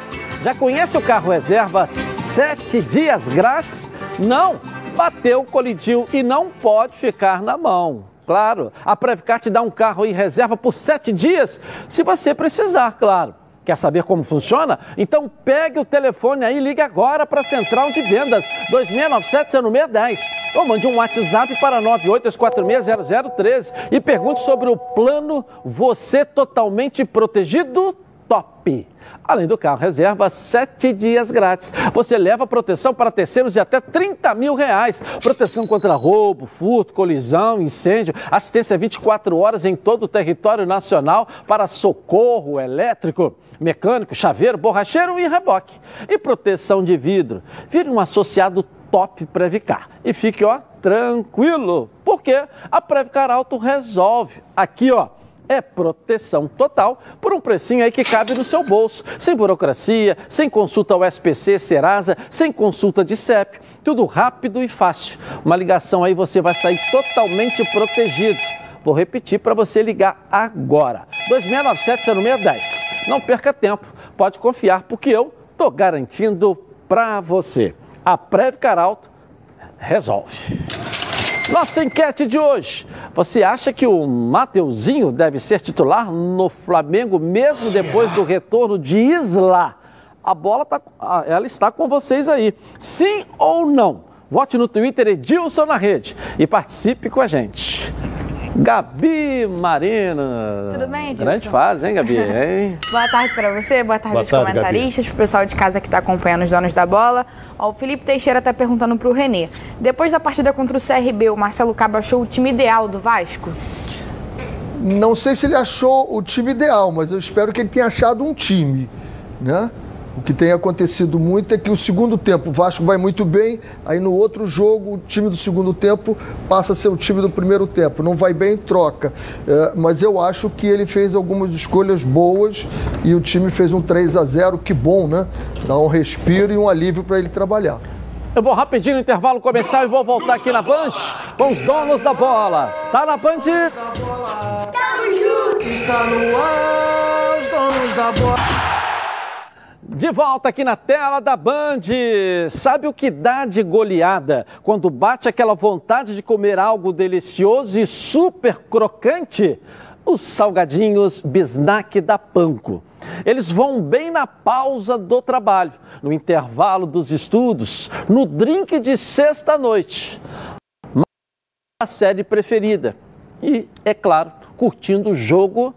Já conhece o carro reserva sete dias grátis? Não, bateu, colidiu e não pode ficar na mão. Claro, a Previcar te dá um carro em reserva por sete dias, se você precisar, claro. Quer saber como funciona? Então pegue o telefone aí e ligue agora para a Central de Vendas 2697-0610 ou mande um WhatsApp para 982460013 e pergunte sobre o plano Você Totalmente Protegido Top. Além do carro reserva, sete dias grátis. Você leva proteção para terceiros de até 30 mil reais. Proteção contra roubo, furto, colisão, incêndio. Assistência 24 horas em todo o território nacional para socorro elétrico mecânico, chaveiro, borracheiro e reboque. E proteção de vidro. Vire um associado top Previcar. E fique, ó, tranquilo, porque a Previcar Auto resolve. Aqui, ó, é proteção total por um precinho aí que cabe no seu bolso. Sem burocracia, sem consulta ao SPC, Serasa, sem consulta de CEP. Tudo rápido e fácil. Uma ligação aí você vai sair totalmente protegido. Vou repetir para você ligar agora. 2697-0610. Não perca tempo. Pode confiar, porque eu tô garantindo para você. A Previcar Auto resolve. Nossa enquete de hoje. Você acha que o Mateuzinho deve ser titular no Flamengo mesmo depois do retorno de Isla a bola tá, ela está com vocês aí. Sim ou não? Vote no Twitter Edilson na rede e participe com a gente. Gabi Marina. Tudo bem, Edilson? Grande fase, hein, Gabi? Hein? Boa tarde para você, boa tarde Boa aos tarde, comentaristas, pro pessoal de casa que está acompanhando os donos da bola. Ó, o Felipe Teixeira está perguntando para o Renê. Depois da partida contra o CRB, o Marcelo Cabo achou o time ideal do Vasco? Não sei se ele achou o time ideal, mas eu espero que ele tenha achado um time, né? O que tem acontecido muito é que o segundo tempo, o Vasco vai muito bem, aí no outro jogo o time do segundo tempo passa a ser o time do primeiro tempo. Não vai bem, troca. É, mas eu acho que ele fez algumas escolhas boas e o time fez um 3 a 0 que bom, né? Dá um respiro e um alívio para ele trabalhar. Eu vou rapidinho no intervalo começar e vou voltar aqui na Band com os donos da bola. Tá na Band? Está no ar, os donos da bola. De volta aqui na tela da Band. Sabe o que dá de goleada quando bate aquela vontade de comer algo delicioso e super crocante? Os salgadinhos Bisnack da Panko. Eles vão bem na pausa do trabalho, no intervalo dos estudos, no drink de sexta-noite. A série preferida. E, é claro, curtindo o jogo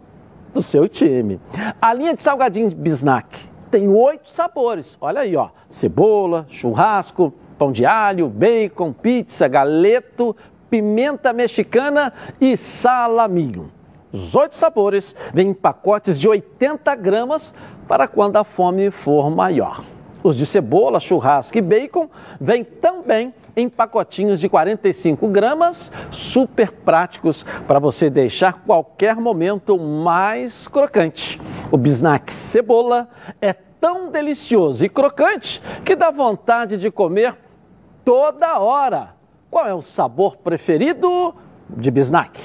do seu time. A linha de salgadinhos Bisnack tem oito sabores. Olha aí, ó: cebola, churrasco, pão de alho, bacon, pizza, galeto, pimenta mexicana e salaminho. Os oito sabores vêm em pacotes de 80 gramas para quando a fome for maior. Os de cebola, churrasco e bacon vêm também em pacotinhos de 45 gramas, super práticos para você deixar qualquer momento mais crocante. O bisnack cebola é tão delicioso e crocante que dá vontade de comer toda hora. Qual é o sabor preferido de bisnack?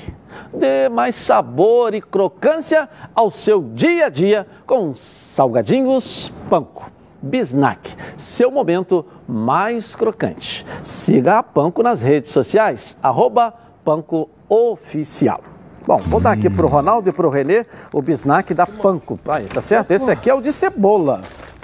Dê mais sabor e crocância ao seu dia a dia com salgadinhos panko. Bisnack, seu momento mais crocante. Siga a Panko nas redes sociais, arroba Panko Oficial. Bom, vou dar aqui pro Ronaldo e pro Renê o bisnack da Panko. Aí, tá certo? Esse aqui é o de cebola.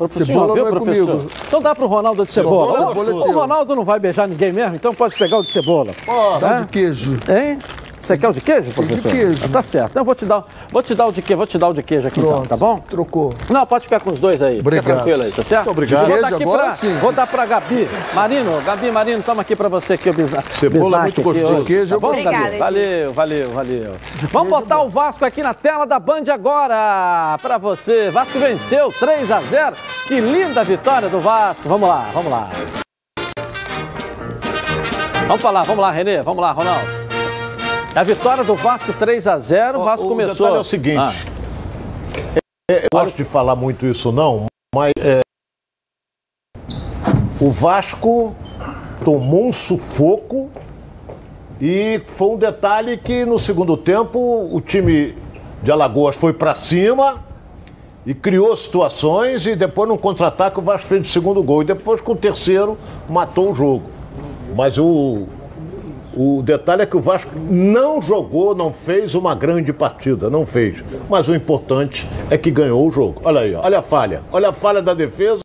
Cebola viu, não é professor? comigo. Então dá pro Ronaldo de cebola. Cebola é o teu. Ronaldo não vai beijar ninguém mesmo, então pode pegar o de cebola. Dá de queijo. Hein? Você quer o de queijo, professor? queijo. Ah, tá certo. Então eu vou te dar, vou te dar o de queijo, vou te dar o de queijo aqui então, Pronto. tá bom? Trocou. Não, pode ficar com os dois aí. Obrigado. Fica tranquilo aí, tá certo? obrigado. Vou dar Queijo aqui agora pra, sim. Vou dar pra Gabi. Marino, Gabi, Marino, toma aqui pra você aqui o bisnack. Cebola bisnack muito gostoso. hoje. Queijo tá bom, gosto. Gabi? Obrigada, Valeu, valeu, valeu. Vamos botar o Vasco aqui na tela da Band agora pra você. Vasco venceu 3 a 0. Que linda vitória do Vasco. Vamos lá, vamos lá. Vamos falar, vamos lá, Renê, vamos lá, Ronaldo. A vitória do Vasco 3 a 0, o Vasco o começou. detalhe é o seguinte. Ah. Eu gosto de falar muito isso não, mas é, o Vasco tomou um sufoco e foi um detalhe que no segundo tempo o time de Alagoas foi para cima e criou situações e depois no contra-ataque o Vasco fez o segundo gol e depois com o terceiro matou o jogo. Mas o o detalhe é que o Vasco não jogou, não fez uma grande partida, não fez. Mas o importante é que ganhou o jogo. Olha aí, olha a falha. Olha a falha da defesa.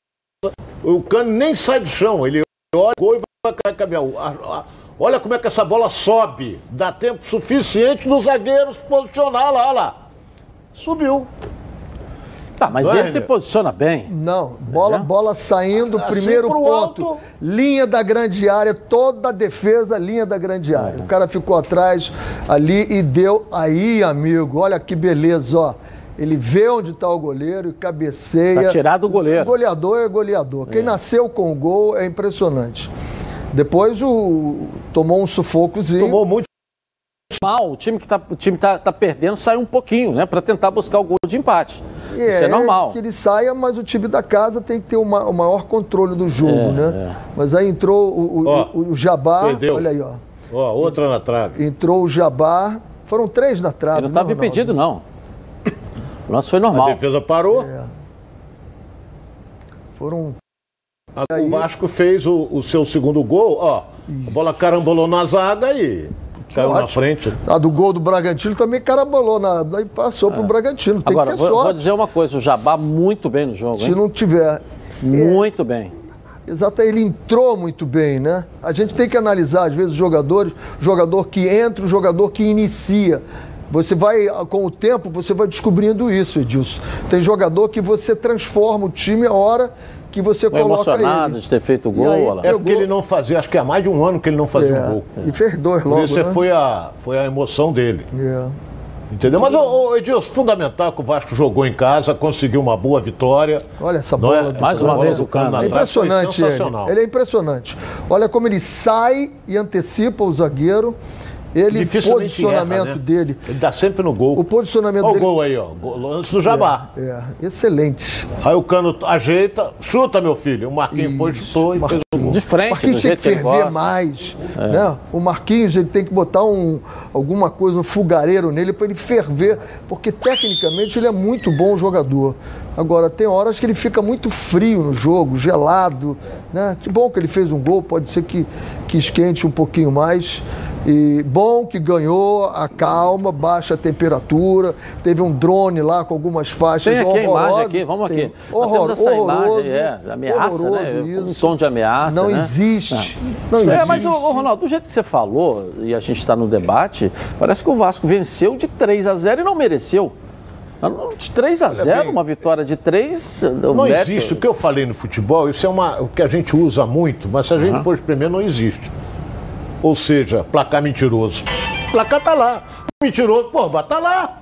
O Cano nem sai do chão, ele olha e vai caminhar. Olha como é que essa bola sobe. Dá tempo suficiente dos zagueiros se posicionar lá, lá. Subiu. Tá, mas ele se posiciona bem. Não, bola, bola saindo, Assim primeiro ponto. alto. Linha da grande área, toda a defesa, linha da grande área. O cara ficou atrás ali e deu. Aí, amigo, olha que beleza, ó. Ele vê onde está o goleiro e cabeceia. Tá tirado o goleiro. Goleador é goleador. Quem nasceu com o gol é impressionante. Depois o tomou um sufocozinho. Tomou muito. Mal, o time que tá, o time tá, tá perdendo sai um pouquinho, né? Pra tentar buscar o gol de empate. E Isso é normal. que ele saia, mas o time da casa tem que ter uma- o maior controle do jogo, né? Mas aí entrou o, o, Ó, o- o Jabá, perdeu. olha aí, ó. Ó, outra na trave. Entrou o Jabá, foram três na trave. Ele não estava impedido, não. O lance foi A normal. defesa parou. Foram A- O Vasco fez o, o seu segundo gol, ó. A bola carambolou na zaga e caiu na ótimo. frente. A do gol do Bragantino também carabolou, na, aí passou pro Bragantino. Tem É. Agora, que ter vou, vou sorte. dizer uma coisa: o Jabá muito bem no jogo, Se hein? não tiver. Muito bem. Exato, ele entrou muito bem, né? A gente tem que analisar, às vezes, os jogadores, o jogador que entra, o jogador que inicia. Você vai, com o tempo, você vai descobrindo isso, Edilson. Tem jogador que você transforma o time a hora que você Foi coloca emocionado ele. de ter feito o gol, aí. É porque ele não fazia, acho que há mais de um ano que ele não fazia um gol. É, e fez dois Por logo, isso né? foi, a, foi a emoção dele. É. Entendeu? Mas, ô, ô, Edilson, fundamental que o Vasco jogou em casa, conseguiu uma boa vitória. Olha essa bola. é? do- Mais uma vez o Cano. Cano É impressionante ele. Ele é impressionante. Olha como ele sai e antecipa o zagueiro. Ele, posicionamento erra, né? dele. Ele dá sempre no gol. O posicionamento Olha o dele. gol aí, ó. Lance do Jabá. É, excelente. Aí o Cano ajeita, chuta, meu filho. O Marquinhos foi, Isso, chutou e fez o gol. De frente, do Marquinhos tem que ferver mais. Né? O Marquinhos ele tem que botar um, alguma coisa, um fogareiro nele para ele ferver, porque tecnicamente ele é muito bom jogador. Agora, tem horas que ele fica muito frio no jogo, gelado. Né? Que bom que ele fez um gol, pode ser que, que esquente um pouquinho mais. E bom que ganhou a calma, baixa temperatura. Teve um drone lá com algumas faixas Tem aqui a imagem aqui, vamos Tem. aqui. Horror, essa horroroso, imagem, é, ameaça, horroroso né? Um tom de ameaça, Não né? existe. Não É, existe. mas, ô, ô, Ronaldo, do jeito que você falou, e a gente está no debate, parece que o Vasco venceu de 3 a 0 e não mereceu. De 3 a 0 bem, uma vitória de 3. Não existe. O que eu falei no futebol, isso é uma, o que a gente usa muito, mas se a gente for espremer, não existe. Ou seja, placar mentiroso. Placar tá lá. Mentiroso, pô, mas tá lá.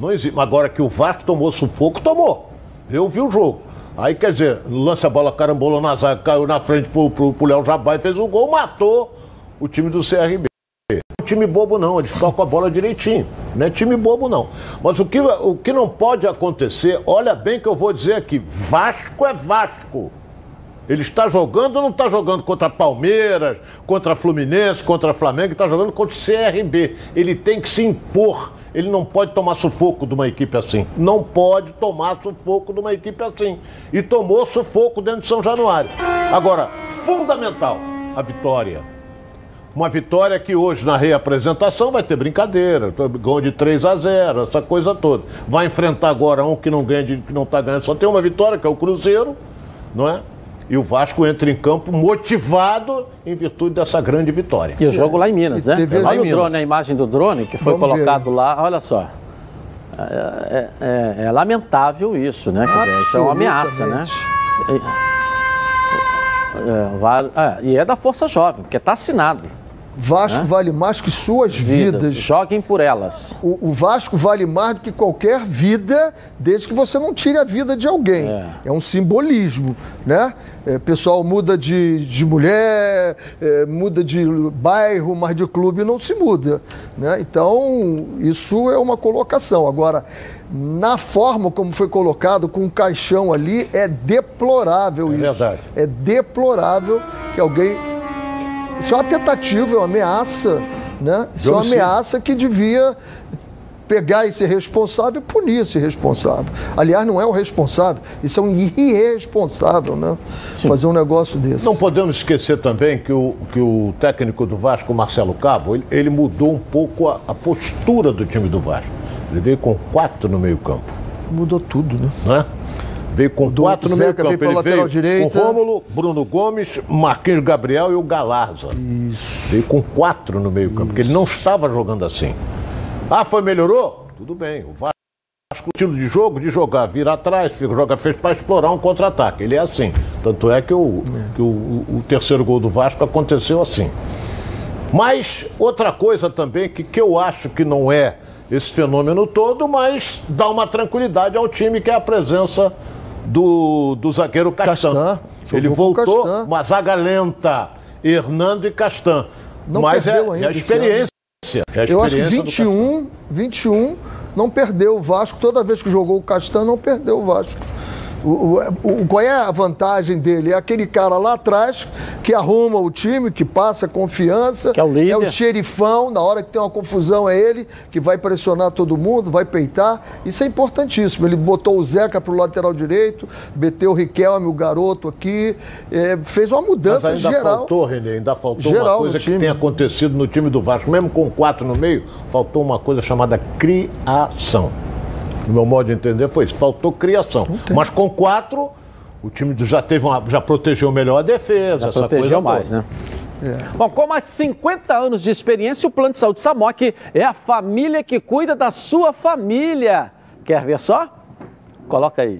Não existe. Agora que o Vasco tomou sufoco, tomou. Eu vi o jogo. Aí, quer dizer, lança a bola, carambolou na zaga, caiu na frente pro, pro, pro Léo Jabá e fez o gol, matou o time do CRB. Não é time bobo não, eles tocam a bola direitinho. Não é time bobo não. Mas o que, o que não pode acontecer, olha bem que eu vou dizer aqui, Vasco é Vasco. Ele está jogando ou não está jogando contra Palmeiras, contra Fluminense, contra Flamengo, está jogando contra o CRB. Ele tem que se impor. Ele não pode tomar sufoco de uma equipe assim. Não pode tomar sufoco de uma equipe assim. E tomou sufoco dentro de São Januário. Agora, fundamental, a vitória. Uma vitória que hoje, na reapresentação, vai ter brincadeira. Gol de 3 a 0 essa coisa toda. Vai enfrentar agora um que não ganha, que não está ganhando. Só tem uma vitória, que é o Cruzeiro, não é? E o Vasco entra em campo motivado em virtude dessa grande vitória. E o jogo lá em Minas, E né? teve lá Olha em o Minas. drone, a imagem do drone que foi Vamos colocado lá, olha só. É, é- é- é lamentável isso, né? Quer dizer, isso é uma ameaça, né? É, é, e é da Força Jovem, porque está assinado. Vasco vale mais que suas vidas. Joguem por elas. O, o Vasco vale mais do que qualquer vida, desde que você não tire a vida de alguém. É, um simbolismo, né? É, pessoal muda de, de mulher, é, muda de bairro, mas de clube não se muda. Né? Então, isso é uma colocação. Agora, na forma como foi colocado, com o caixão ali, é deplorável É isso. verdade. É deplorável que alguém isso é uma tentativa, é uma ameaça, né? Isso é uma ameaça que devia pegar esse responsável e punir esse responsável. Aliás, não é o responsável, isso é um irresponsável, né? Fazer um negócio desse. Não podemos esquecer também que o, que o técnico do Vasco, Marcelo Cabo, ele, ele mudou um pouco a, a postura do time do Vasco. Ele veio com quatro no meio-campo, Mudou tudo, né? né? Veio com quatro no o Zeca meio-campo. veio Ele veio direita. com Rômulo, Bruno Gomes, Marquinhos Gabriel e o Galarza. Isso. Veio com quatro no meio-campo, porque ele não estava jogando assim. Ah, foi, melhorou? Tudo bem. O Vasco, o estilo de jogo, de jogar, vir atrás, fica, joga fez para explorar um contra-ataque. Ele é assim. Tanto é que, o, que o, o- o terceiro gol do Vasco aconteceu assim. Mas outra coisa também que, que eu acho que não é esse fenômeno todo, mas dá uma tranquilidade ao time, que é a presença do, do zagueiro Castan. Castan. Ele voltou, Castan. uma zaga lenta, Hernando e Castan. Não mas é, perdeu é ainda a esse experiência. É a Eu acho que experiência do Castan. 21, 21 não perdeu o Vasco. Toda vez que jogou o Castan, não perdeu o Vasco. O, o- o- qual é a vantagem dele? É aquele cara lá atrás que arruma o time, que passa confiança. Que é o líder. É o xerifão, na hora que tem uma confusão é ele, que vai pressionar todo mundo, vai peitar. Isso é importantíssimo. Ele botou o Zeca pro lateral direito, meteu o Riquelme, o garoto aqui, é, fez uma Mas mudança ainda geral. faltou, Renê, ainda faltou Geral uma coisa que tem acontecido no time do Vasco, mesmo com quatro no meio, faltou uma coisa chamada criação. No meu modo de entender foi isso, faltou criação. Mas com quatro, O time já teve uma, já protegeu melhor a defesa, Já essa protegeu coisa mais, toda. né? Bom, com mais de 50 anos de experiência, o Plano de Saúde Samok é a família que cuida da sua família. Quer ver só? Coloca aí.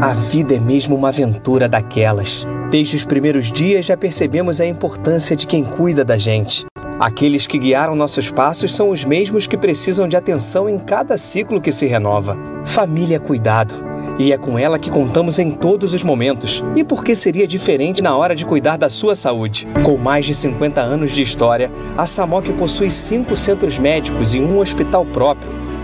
A vida é mesmo uma aventura daquelas. Desde os primeiros dias já percebemos a importância de quem cuida da gente. Aqueles que guiaram nossos passos são os mesmos que precisam de atenção em cada ciclo que se renova. Família cuidado. E é com ela que contamos em todos os momentos. E por que seria diferente na hora de cuidar da sua saúde? Com mais de 50 anos de história, a Samok possui cinco centros médicos e um hospital próprio.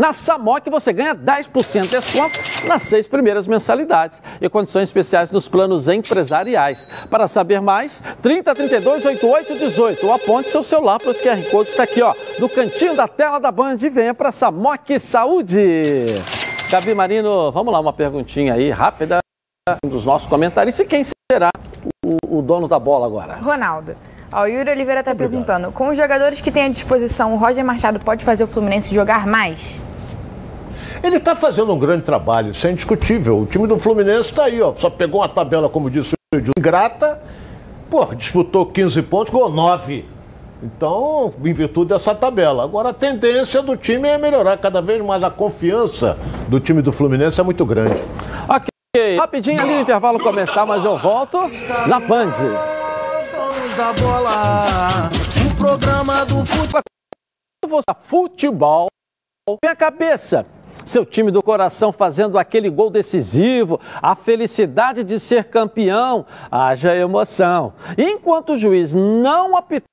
Na Samok você ganha 10% de desconto nas seis primeiras mensalidades e condições especiais nos planos empresariais. Para saber mais, 30 32 88 18 ou aponte seu celular para o QR Code que está aqui, ó, no cantinho da tela da Band e venha para Samok Saúde. Gabi Marino, vamos lá, uma perguntinha aí rápida dos nossos comentaristas. E quem será o, o dono da bola agora? Ronaldo. Ó, o Yuri Oliveira está perguntando: com os jogadores que tem à disposição, o Roger Machado pode fazer o Fluminense jogar mais? Ele está fazendo um grande trabalho, isso é indiscutível. O time do Fluminense está aí, ó. Só pegou uma tabela, como disse o ingrata. Pô, disputou 15 pontos, ganhou 9. Então, em virtude dessa tabela. Agora, a tendência do time é melhorar cada vez mais. A confiança do time do Fluminense é muito grande. Ok, rapidinho ali no intervalo começar, mas eu volto na Band. Donos da bola, o programa do futebol. Futebol, minha cabeça. Seu time do coração fazendo aquele gol decisivo, a felicidade de ser campeão, haja emoção. Enquanto o juiz não apitar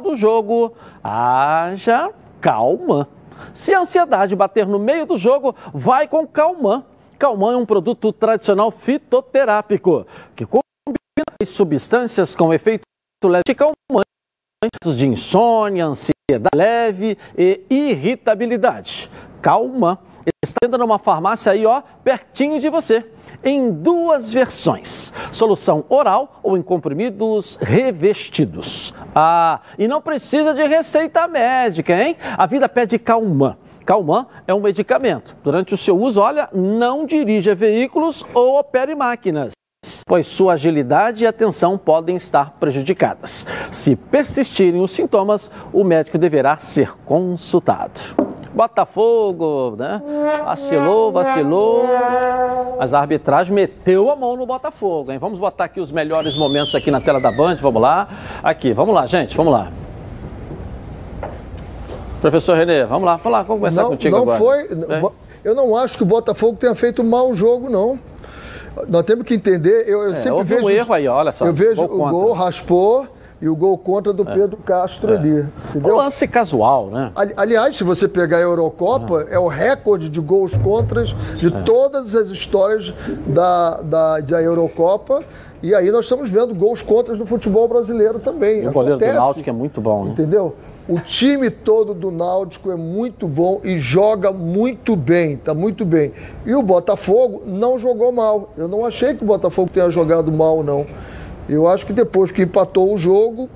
do jogo, haja calma. Se a ansiedade bater no meio do jogo, vai com calmã. Calmã é um produto tradicional fitoterápico que combina substâncias com efeito leve de insônia, ansiedade leve e irritabilidade. Calma está numa farmácia aí, ó, pertinho de você, em duas versões: solução oral ou em comprimidos revestidos. Ah, e não precisa de receita médica, hein? A vida pede Calman. Calman é um medicamento. Durante o seu uso, olha, não dirija veículos ou opere máquinas pois sua agilidade e atenção podem estar prejudicadas. Se persistirem os sintomas, o médico deverá ser consultado. Botafogo, né? Vacilou, vacilou. Mas a arbitragem meteu a mão no Botafogo, hein? Vamos botar aqui os melhores momentos aqui na tela da Band, vamos lá. Aqui, vamos lá, gente, vamos lá. Professor Renê, vamos lá, vamos lá, vamos começar não, contigo não agora. foi. É? Eu não acho que o Botafogo tenha feito um mau jogo, não. Nós temos que entender. Eu, eu É, sempre houve um vejo. erro aí, olha só, Eu vejo o contra. Gol raspou e o gol contra do Pedro Castro ali. Um Entendeu? lance casual, né? Ali- Aliás, se você pegar a Eurocopa, é o recorde de gols contras de É. todas as histórias da, da, da Eurocopa. E aí nós estamos vendo gols contras no futebol brasileiro também. O goleiro do Acontece. Náutico é muito bom, né? Entendeu? O time todo do Náutico é muito bom e joga muito bem, tá muito bem. E o Botafogo não jogou mal. Eu não achei que o Botafogo tenha jogado mal, não. Eu acho que depois que empatou o jogo,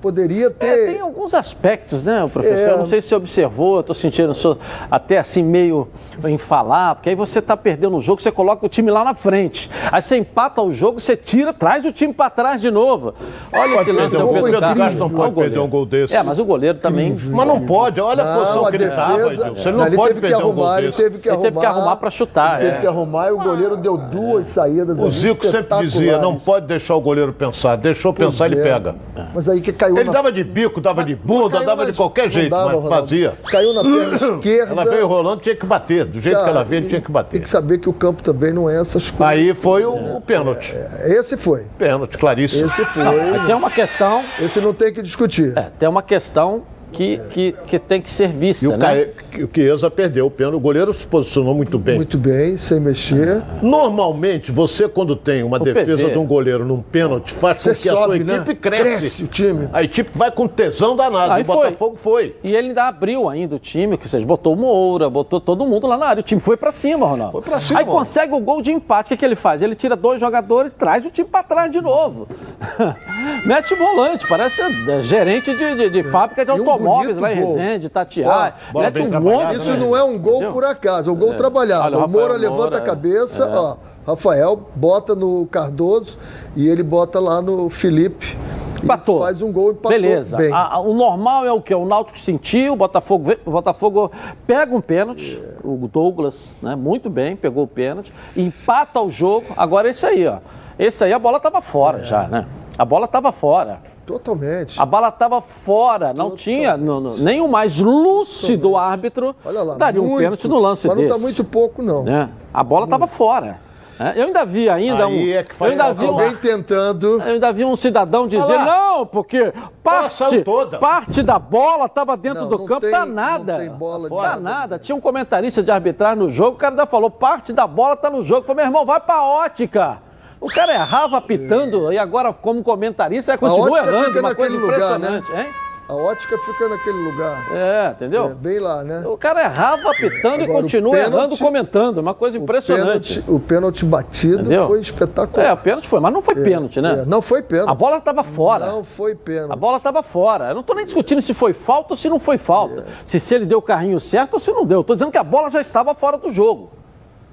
poderia É, ter. tem alguns aspectos, né, o professor? É. Eu não sei se você observou, eu tô sentindo sou até assim meio em falar, porque aí você tá perdendo o jogo, você coloca o time lá na frente. Aí você empata o jogo, você tira, traz o time para trás de novo. Olha Pode esse lance do um gol, Pedro Pedro Castro. Não Olha pode o perder um gol desse. É, mas o goleiro também. Mas não pode, olha a posição Não, que ele estava. Ele não ele pode teve que perder um gol arrumar, ele desse. teve que Ele arrumar. teve que arrumar pra chutar, Ele teve é. que arrumar e o goleiro deu duas saídas. O Zico sempre dizia, não pode deixar o goleiro pensar. Deixou pensar, ele é. pega. Mas aí que caiu Ele na- dava de bico, dava de bunda, dava de qualquer não jeito, dava, mas Ronaldo. fazia. Caiu na perna esquerda. Ela veio rolando, tinha que bater. Do jeito que ela veio, tinha que Tem bater. que saber que o campo também não é essas coisas. Aí foi o, o pênalti. Esse foi. Pênalti, claríssimo. Esse foi. Tem uma questão, Esse não tem que discutir. é, tem uma questão que, que, que tem que ser vista, E o, né? Cae- o Chiesa perdeu o pênalti. O goleiro se posicionou muito bem. Muito bem, sem mexer. Normalmente, você quando tem uma O defesa PV. de um goleiro num pênalti, faz com Você que a sua sobe, né? equipe cresce. Cresce o time. A equipe vai com tesão danado. Aí o foi. Botafogo foi. E ele ainda abriu ainda o time, que vocês botou o Moura, botou todo mundo lá na área. O time foi pra cima, Ronaldo. Foi pra cima, Aí consegue o gol de empate. O que, que ele faz? Ele tira dois jogadores, traz o time pra trás de novo. Mete volante, parece é, gerente de, de- de fábrica de um automóveis bonito lá em gol. Resende, Tatiá. Mete um trabalhada, monte. Isso né? não é um gol Entendeu? por acaso, é um gol trabalhado. Olha, o Moura Rafael levanta Moura, a cabeça, é. ó. Rafael bota no Cardoso e ele bota lá no Felipe. e Empatou. faz um gol e empatou Beleza. bem. A- a- o normal é o quê? O Náutico sentiu, o Botafogo, o Botafogo pega um pênalti, o Douglas, né? Muito bem, pegou o pênalti, empata o jogo. Agora esse aí, ó. Esse aí a bola tava fora já, né? A bola tava fora. Totalmente. A bola estava fora, não tinha no, no- nem o mais lúcido árbitro Olha lá. daria um muito, pênalti no lance mas desse. não tá muito pouco, não. né? A bola estava fora. né? Eu ainda vi ainda um, Aí é que eu faz ainda vi um, Alguém tentando. eu ainda vi um cidadão dizer, não, porque parte, parte da bola estava dentro Não, do não campo, tem- tá nada. não tem bola de Tá nada. nada. Tinha um comentarista de arbitragem no jogo, o cara ainda falou, parte da bola tá no jogo. Eu falei, meu irmão, vai pra ótica. O cara errava apitando e agora, como comentarista, ele continua errando. Uma coisa naquele lugar, né? impressionante, hein? A ótica fica naquele lugar. É, entendeu? É, bem lá, né? O cara errava apitando e Agora, o continua pênalti- errando comentando. Uma coisa impressionante. Pênalti- o pênalti batido Entendeu? foi espetacular. É, o pênalti foi, mas não foi pênalti, né? É, não foi pênalti. A bola estava fora. Não foi pênalti. A bola estava fora. Eu não estou nem discutindo se foi falta ou se não foi falta. Se, se ele deu o carrinho certo ou se não deu. Estou dizendo que a bola já estava fora do jogo.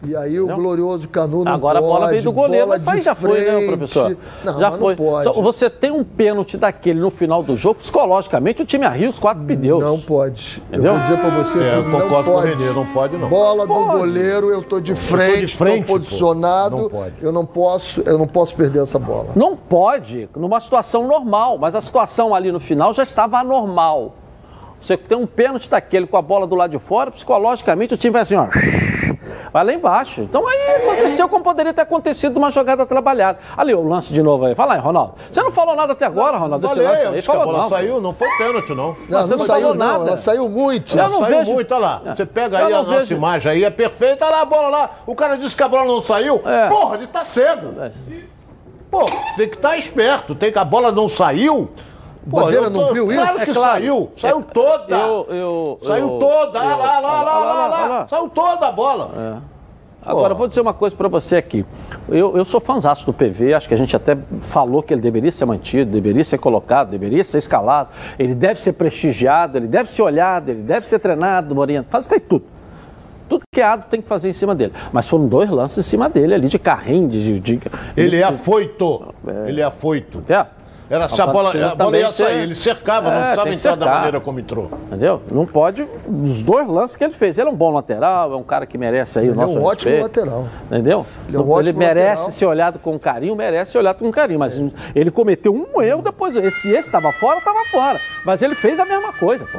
E aí o glorioso Canu não Agora pode, a bola veio do goleiro, mas aí de já foi, né, frente. professor? Não, já foi. pode. Você tem um pênalti daquele no final do jogo, psicologicamente o time arria os quatro pneus. Não pode. Entendeu? Eu vou dizer pra você É, que eu não concordo com o pode. Renê, não pode não. Bola do Pode. goleiro, eu tô de frente, tô frente, pô. posicionado. Não pode. Eu não posso, eu não posso perder essa bola. Não pode, numa situação normal, mas a situação ali no final já estava anormal. Você tem um pênalti daquele com a bola do lado de fora, psicologicamente o time vai assim, ó. Vai lá embaixo. Então aí aconteceu como poderia ter acontecido uma jogada trabalhada. Ali, o lance de novo aí. Fala aí, Ronaldo. Você não falou nada até agora, Ronaldo, desse Falei, lance eu aí. que a Falou bola não. saiu, não foi pênalti, não. Não, você não não saiu falou não, nada. ela saiu muito. Eu Ela não saiu vejo- muito, olha lá. Você pega Eu aí a nossa vejo- imagem aí, é perfeita, olha lá a bola lá. O cara disse que a bola não saiu. É. Porra, ele tá cego. Pô, tem que estar esperto. Tem que a bola não saiu. Pô, Bandeira não viu isso? Claro que É claro. saiu. Saiu toda. Eu, eu, Saiu eu- toda. eu- lá, lá, lá, lá, lá, lá, lá. Saiu toda a bola. Agora, eu vou dizer uma coisa pra você aqui. Eu, eu sou fãzaço do PV, acho que a gente até falou que ele deveria ser mantido, deveria ser colocado, deveria ser escalado. Ele deve ser prestigiado, ele deve ser olhado, ele deve ser treinado, orientado, faz feito tudo. Tudo que é ado tem que fazer em cima dele. Mas foram dois lances em cima dele ali, de carrinho, de... de, de Ele é afoito. Ele é afoito. É. Era se a bola, a bola ia sair. ter- Ele cercava, É, não precisava entrar da maneira como entrou. Entendeu? Não pode. Os dois lances que ele fez. Ele é um bom lateral, é um cara que merece aí o Ele é nosso um ótimo respeito. lateral. Entendeu? Ele é um ótimo merece lateral. ser olhado com carinho, merece ser olhado com carinho. Mas ele cometeu um erro depois. Esse esse estava fora, estava fora. Mas ele fez a mesma coisa, pô.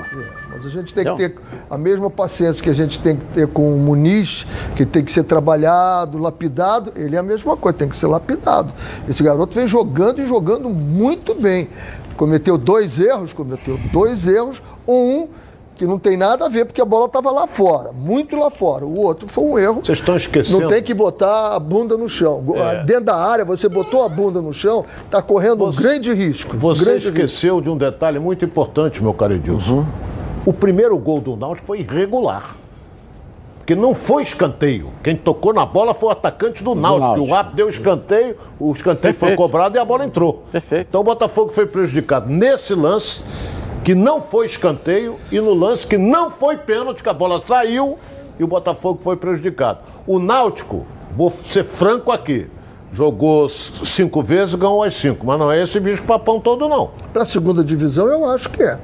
Mas a gente tem que Então. ter a mesma paciência que a gente tem que ter com o Muniz, que tem que ser trabalhado, lapidado. Ele é a mesma coisa, tem que ser lapidado. Esse garoto vem jogando e jogando muito bem. Cometeu dois erros, cometeu dois erros. Um que não tem nada a ver, porque a bola estava lá fora, muito lá fora. O outro foi um erro. Vocês estão esquecendo. Não tem que botar a bunda no chão. É. Dentro da área, você botou a bunda no chão, está correndo um grande risco. Você grande risco. esqueceu de um detalhe muito importante, meu caro Edilson. Uhum. O primeiro gol do Náutico foi irregular. Porque não foi escanteio. Quem tocou na bola foi o atacante do Náutico. Náutico. O Rap deu escanteio, o escanteio foi Perfeito. cobrado e a bola entrou. Perfeito. Então o Botafogo foi prejudicado nesse lance, que não foi escanteio, e no lance que não foi pênalti, que a bola saiu e o Botafogo foi prejudicado. O Náutico, vou ser franco aqui, jogou cinco vezes, ganhou as cinco. Mas não é esse bicho papão todo, não. Para a segunda divisão, eu acho que é.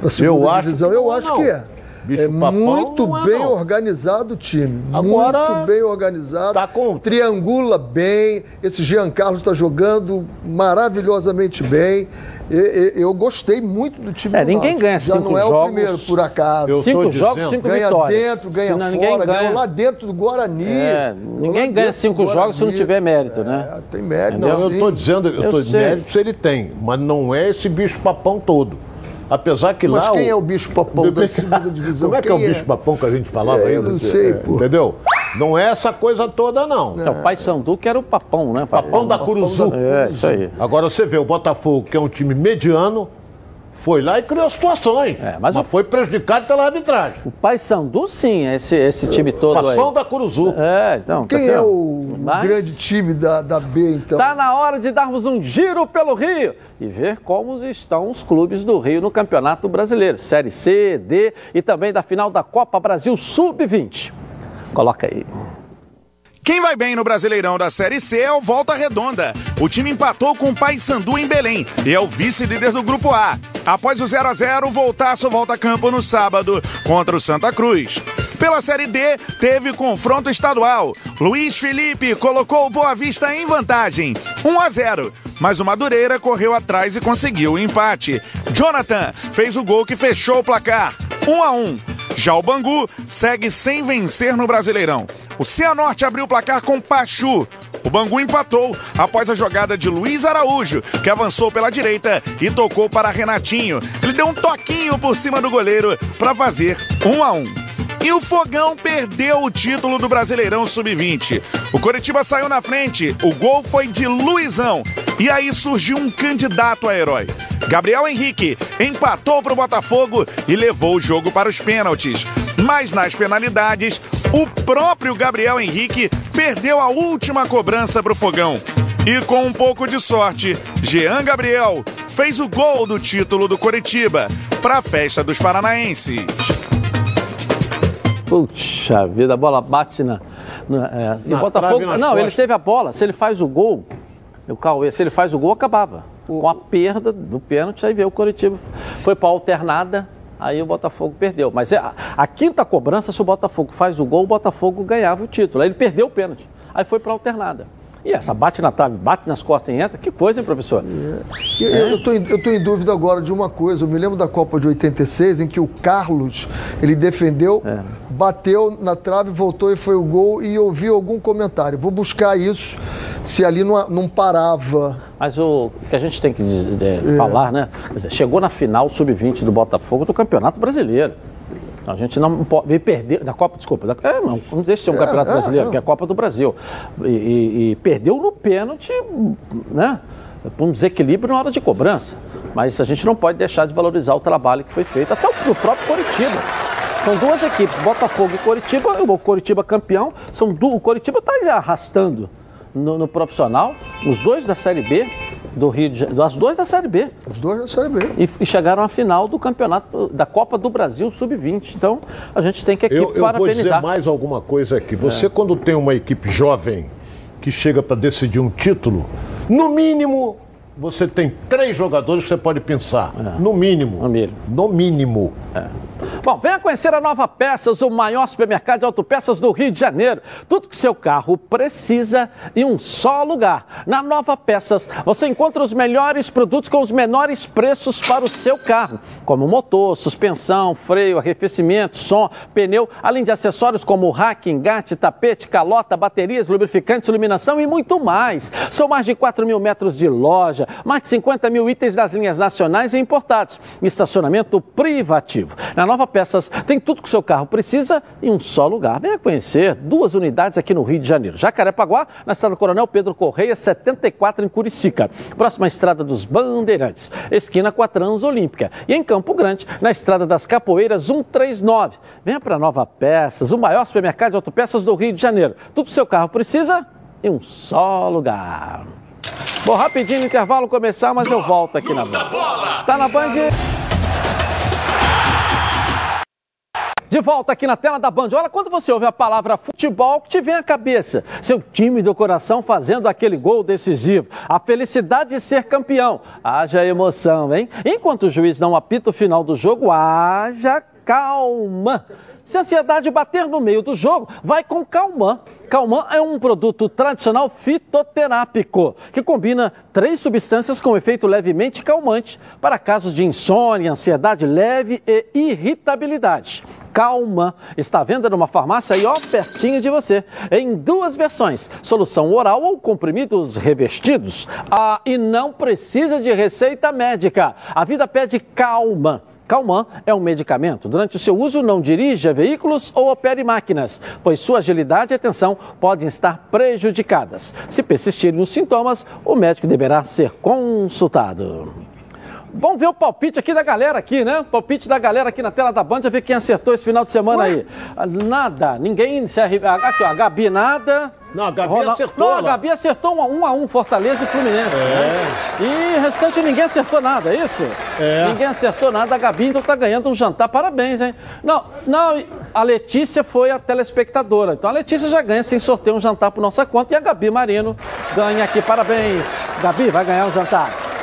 Para a segunda acho divisão, que eu não acho não. que é. Bicho é papão muito é, bem não. organizado o time. Agora, muito bem organizado. tá com- Triangula bem. Esse Jean Carlos está jogando maravilhosamente bem. E- e- eu gostei muito do time É, do ninguém Náutico. ganha Já cinco não é o jogos. primeiro, por acaso. Eu Cinco jogos, dizendo. cinco ganha vitórias. dentro, ganha Senão fora, ninguém ganha. lá dentro do Guarani. É, ninguém ganha cinco jogos se não tiver mérito, né? É, tem mérito, não, Eu estou dizendo, eu Eu tô, sei. méritos ele tem, mas não é esse bicho papão todo. Apesar que Mas lá. quem é o bicho papão da segunda divisão? Como é que é o Quem bicho papão que a gente falava É, aí? eu não sei, pô. Entendeu? Não é essa coisa toda, não. É o Pai Sandu que era o papão, né? Papão da Curuzu. É, isso aí. Agora você vê o Botafogo, que é um time mediano, foi lá e criou situações. É, mas mas o- foi prejudicado pela arbitragem. O Pai Sandu, sim, esse, esse time todo aí. Passão da Curuzu. É, então. tá Quem é certo? o Mas- grande time da, da B, então? Tá na hora de darmos um giro pelo Rio e ver como estão os clubes do Rio no Campeonato Brasileiro, Série C, D e também da final da Copa Brasil Sub-20. Coloca aí. Quem vai bem no Brasileirão da Série C é o Volta Redonda. O time empatou com o Paysandu em Belém e é o vice-líder do Grupo A. Após o 0 a 0 o Voltaço volta a campo no sábado contra o Santa Cruz. Pela Série D, teve confronto estadual. Luiz Felipe colocou o Boa Vista em vantagem, 1 a 0. Mas o Madureira correu atrás e conseguiu o empate. Jonathan fez o gol que fechou o placar, 1 a 1. Já o Bangu segue sem vencer no Brasileirão. O Cianorte abriu o placar com Pachu. O Bangu empatou após a jogada de Luiz Araújo, que avançou pela direita e tocou para Renatinho. Ele deu um toquinho por cima do goleiro para fazer 1 a 1. E o Fogão perdeu o título do Brasileirão Sub-20. O Coritiba saiu na frente, o gol foi de Luizão. E aí surgiu um candidato a herói. Gabriel Henrique empatou para o Botafogo e levou o jogo para os pênaltis. Mas nas penalidades, o próprio Gabriel Henrique perdeu a última cobrança para o Fogão. E com um pouco de sorte, Jean Gabriel fez o gol do título do Coritiba para a festa dos paranaenses. Puxa vida, a bola bate na. na é, e o Na Botafogo. Não, ele costas. teve a bola. Se ele faz o gol, o Cauê, se ele faz o gol, acabava. Com a perda do pênalti, aí veio o Coritiba. Foi para alternada, aí o Botafogo perdeu. Mas é, a, a quinta cobrança, se o Botafogo faz o gol, o Botafogo ganhava o título. Aí ele perdeu o pênalti. Aí foi para alternada. E essa bate na trave, bate nas costas e entra. Que coisa, hein, professor? Eu, eu, tô em, eu tô em dúvida agora de uma coisa. Eu me lembro da Copa de 86, em que o Carlos, ele defendeu, É. bateu na trave, voltou e foi o gol e eu ouvi algum comentário. Vou buscar isso, se ali não, não parava. Mas o que a gente tem que é, falar, né? Chegou na final sub-20 do Botafogo do Campeonato Brasileiro. A gente não pode perder. Da Copa, desculpa. Da, é, não, não deixa de ser um Campeonato é, Brasileiro, é. que é a Copa do Brasil. E, e- e perdeu no pênalti, né? Por um desequilíbrio na hora de cobrança. Mas a gente não pode deixar de valorizar o trabalho que foi feito, até o, o próprio Coritiba. São duas equipes, Botafogo e Coritiba, o Coritiba campeão. São. O Coritiba está arrastando no, no profissional, os dois da Série B do Rio de Janeiro, as duas da Série B. Os dois na Série B. E, e chegaram à final do campeonato da Copa do Brasil Sub-20. Então, a gente tem que aqui Eu, eu vou dizer parabenizar. mais alguma coisa aqui. É. Você, quando tem uma equipe jovem que chega para decidir um título, no mínimo, você tem três jogadores que você pode pensar. No mínimo. É. No mínimo. No mínimo. Bom, venha conhecer a Nova Peças, o maior supermercado de autopeças do Rio de Janeiro. Tudo que seu carro precisa em um só lugar. Na Nova Peças, você encontra os melhores produtos com os menores preços para o seu carro, como motor, suspensão, freio, arrefecimento, som, pneu, além de acessórios como rack, engate, tapete, calota, baterias, lubrificantes, iluminação e muito mais. São mais de 4 mil metros de loja, mais de 50 mil itens das linhas nacionais e importados. Estacionamento privativo. Na Nova Peças tem tudo que o seu carro precisa em um só lugar. Venha conhecer duas unidades aqui no Rio de Janeiro. Jacarepaguá, na estrada Coronel Pedro Correia, 74 em Curicica. Próxima estrada dos Bandeirantes, esquina com a Transolímpica. E em Campo Grande, na estrada das Capoeiras 139. Venha para Nova Peças, o maior supermercado de autopeças do Rio de Janeiro. Tudo que o seu carro precisa em um só lugar. Vou rapidinho no intervalo começar, mas eu volto aqui na Band. Tá na Band? De volta aqui na tela da Band. Olha, quando você ouve a palavra futebol, que te vem à cabeça? Seu time do coração fazendo aquele gol decisivo. A felicidade de ser campeão. Haja emoção, hein? Enquanto o juiz não apita o final do jogo, haja calma. Se a ansiedade bater no meio do jogo, vai com Calman. Calman é um produto tradicional fitoterápico que combina três substâncias com efeito levemente calmante para casos de insônia, ansiedade leve e irritabilidade. Calma está à venda numa farmácia aí ó, pertinho de você, em duas versões, solução oral ou comprimidos revestidos. Ah, e não precisa de receita médica. A vida pede calma. Calman é um medicamento. Durante o seu uso, não dirija veículos ou opere máquinas, pois sua agilidade e atenção podem estar prejudicadas. Se persistirem os sintomas, o médico deverá ser consultado. Vamos ver o palpite aqui da galera aqui, né? Palpite da galera aqui na tela da Band, ver quem acertou esse final de semana Ué? aí. Nada, ninguém se arrependeu. Aqui, ó, a Gabi nada. Não, a Gabi Ronald... acertou. Não, a Gabi acertou um, um a um, Fortaleza e Fluminense. É. Né? E o restante ninguém acertou nada, é isso? É. Ninguém acertou nada, a Gabi então tá ganhando um jantar, parabéns, hein? Não, não, a Letícia foi a telespectadora. Então a Letícia já ganha sem sorteio um jantar por nossa conta e a Gabi Marino ganha aqui, parabéns. Gabi, vai ganhar um jantar.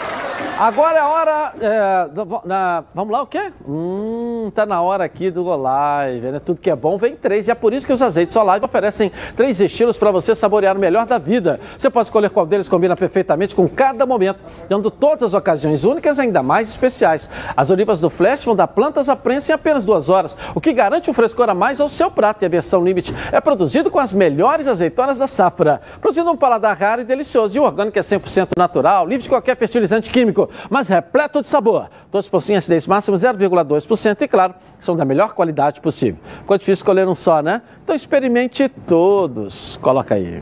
Agora é hora. É, na, vamos lá, o quê? Hum, tá na hora aqui do Olive, né? Tudo que é bom vem três. E é por isso que os azeites Olive oferecem três estilos para você saborear o melhor da vida. Você pode escolher qual deles combina perfeitamente com cada momento, dando todas as ocasiões únicas ainda mais especiais. As olivas do Flash vão dar plantas à prensa em apenas duas horas, o que garante um frescor a mais ao seu prato. E a versão Limite é produzido com as melhores azeitonas da safra, produzindo um paladar raro e delicioso. E o orgânico é 100% natural, livre de qualquer fertilizante químico mas repleto de sabor. Todos possuem acidez máxima 0,2% e, claro, são da melhor qualidade possível. Ficou difícil escolher um só, né? Então experimente todos. Coloca aí.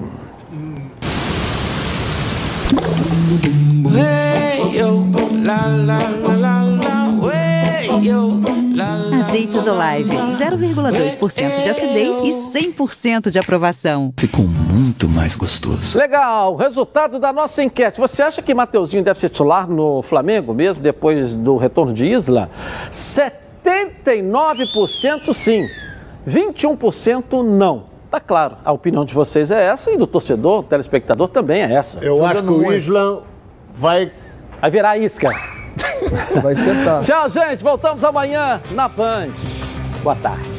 Hey, yo, la, la, la, Azeites Olive, 0,2% de acidez e 100% de aprovação. Ficou muito mais gostoso. Legal, resultado da nossa enquete. Você acha que Mateuzinho deve ser titular no Flamengo mesmo, depois do retorno de Isla? 79% sim, 21% não. Tá claro, a opinião de vocês é essa e do torcedor, do telespectador também é essa. Eu acho que o Isla vai... Vai virar isca. Vai sentar. Tchau, gente. Voltamos amanhã na Band. Boa tarde.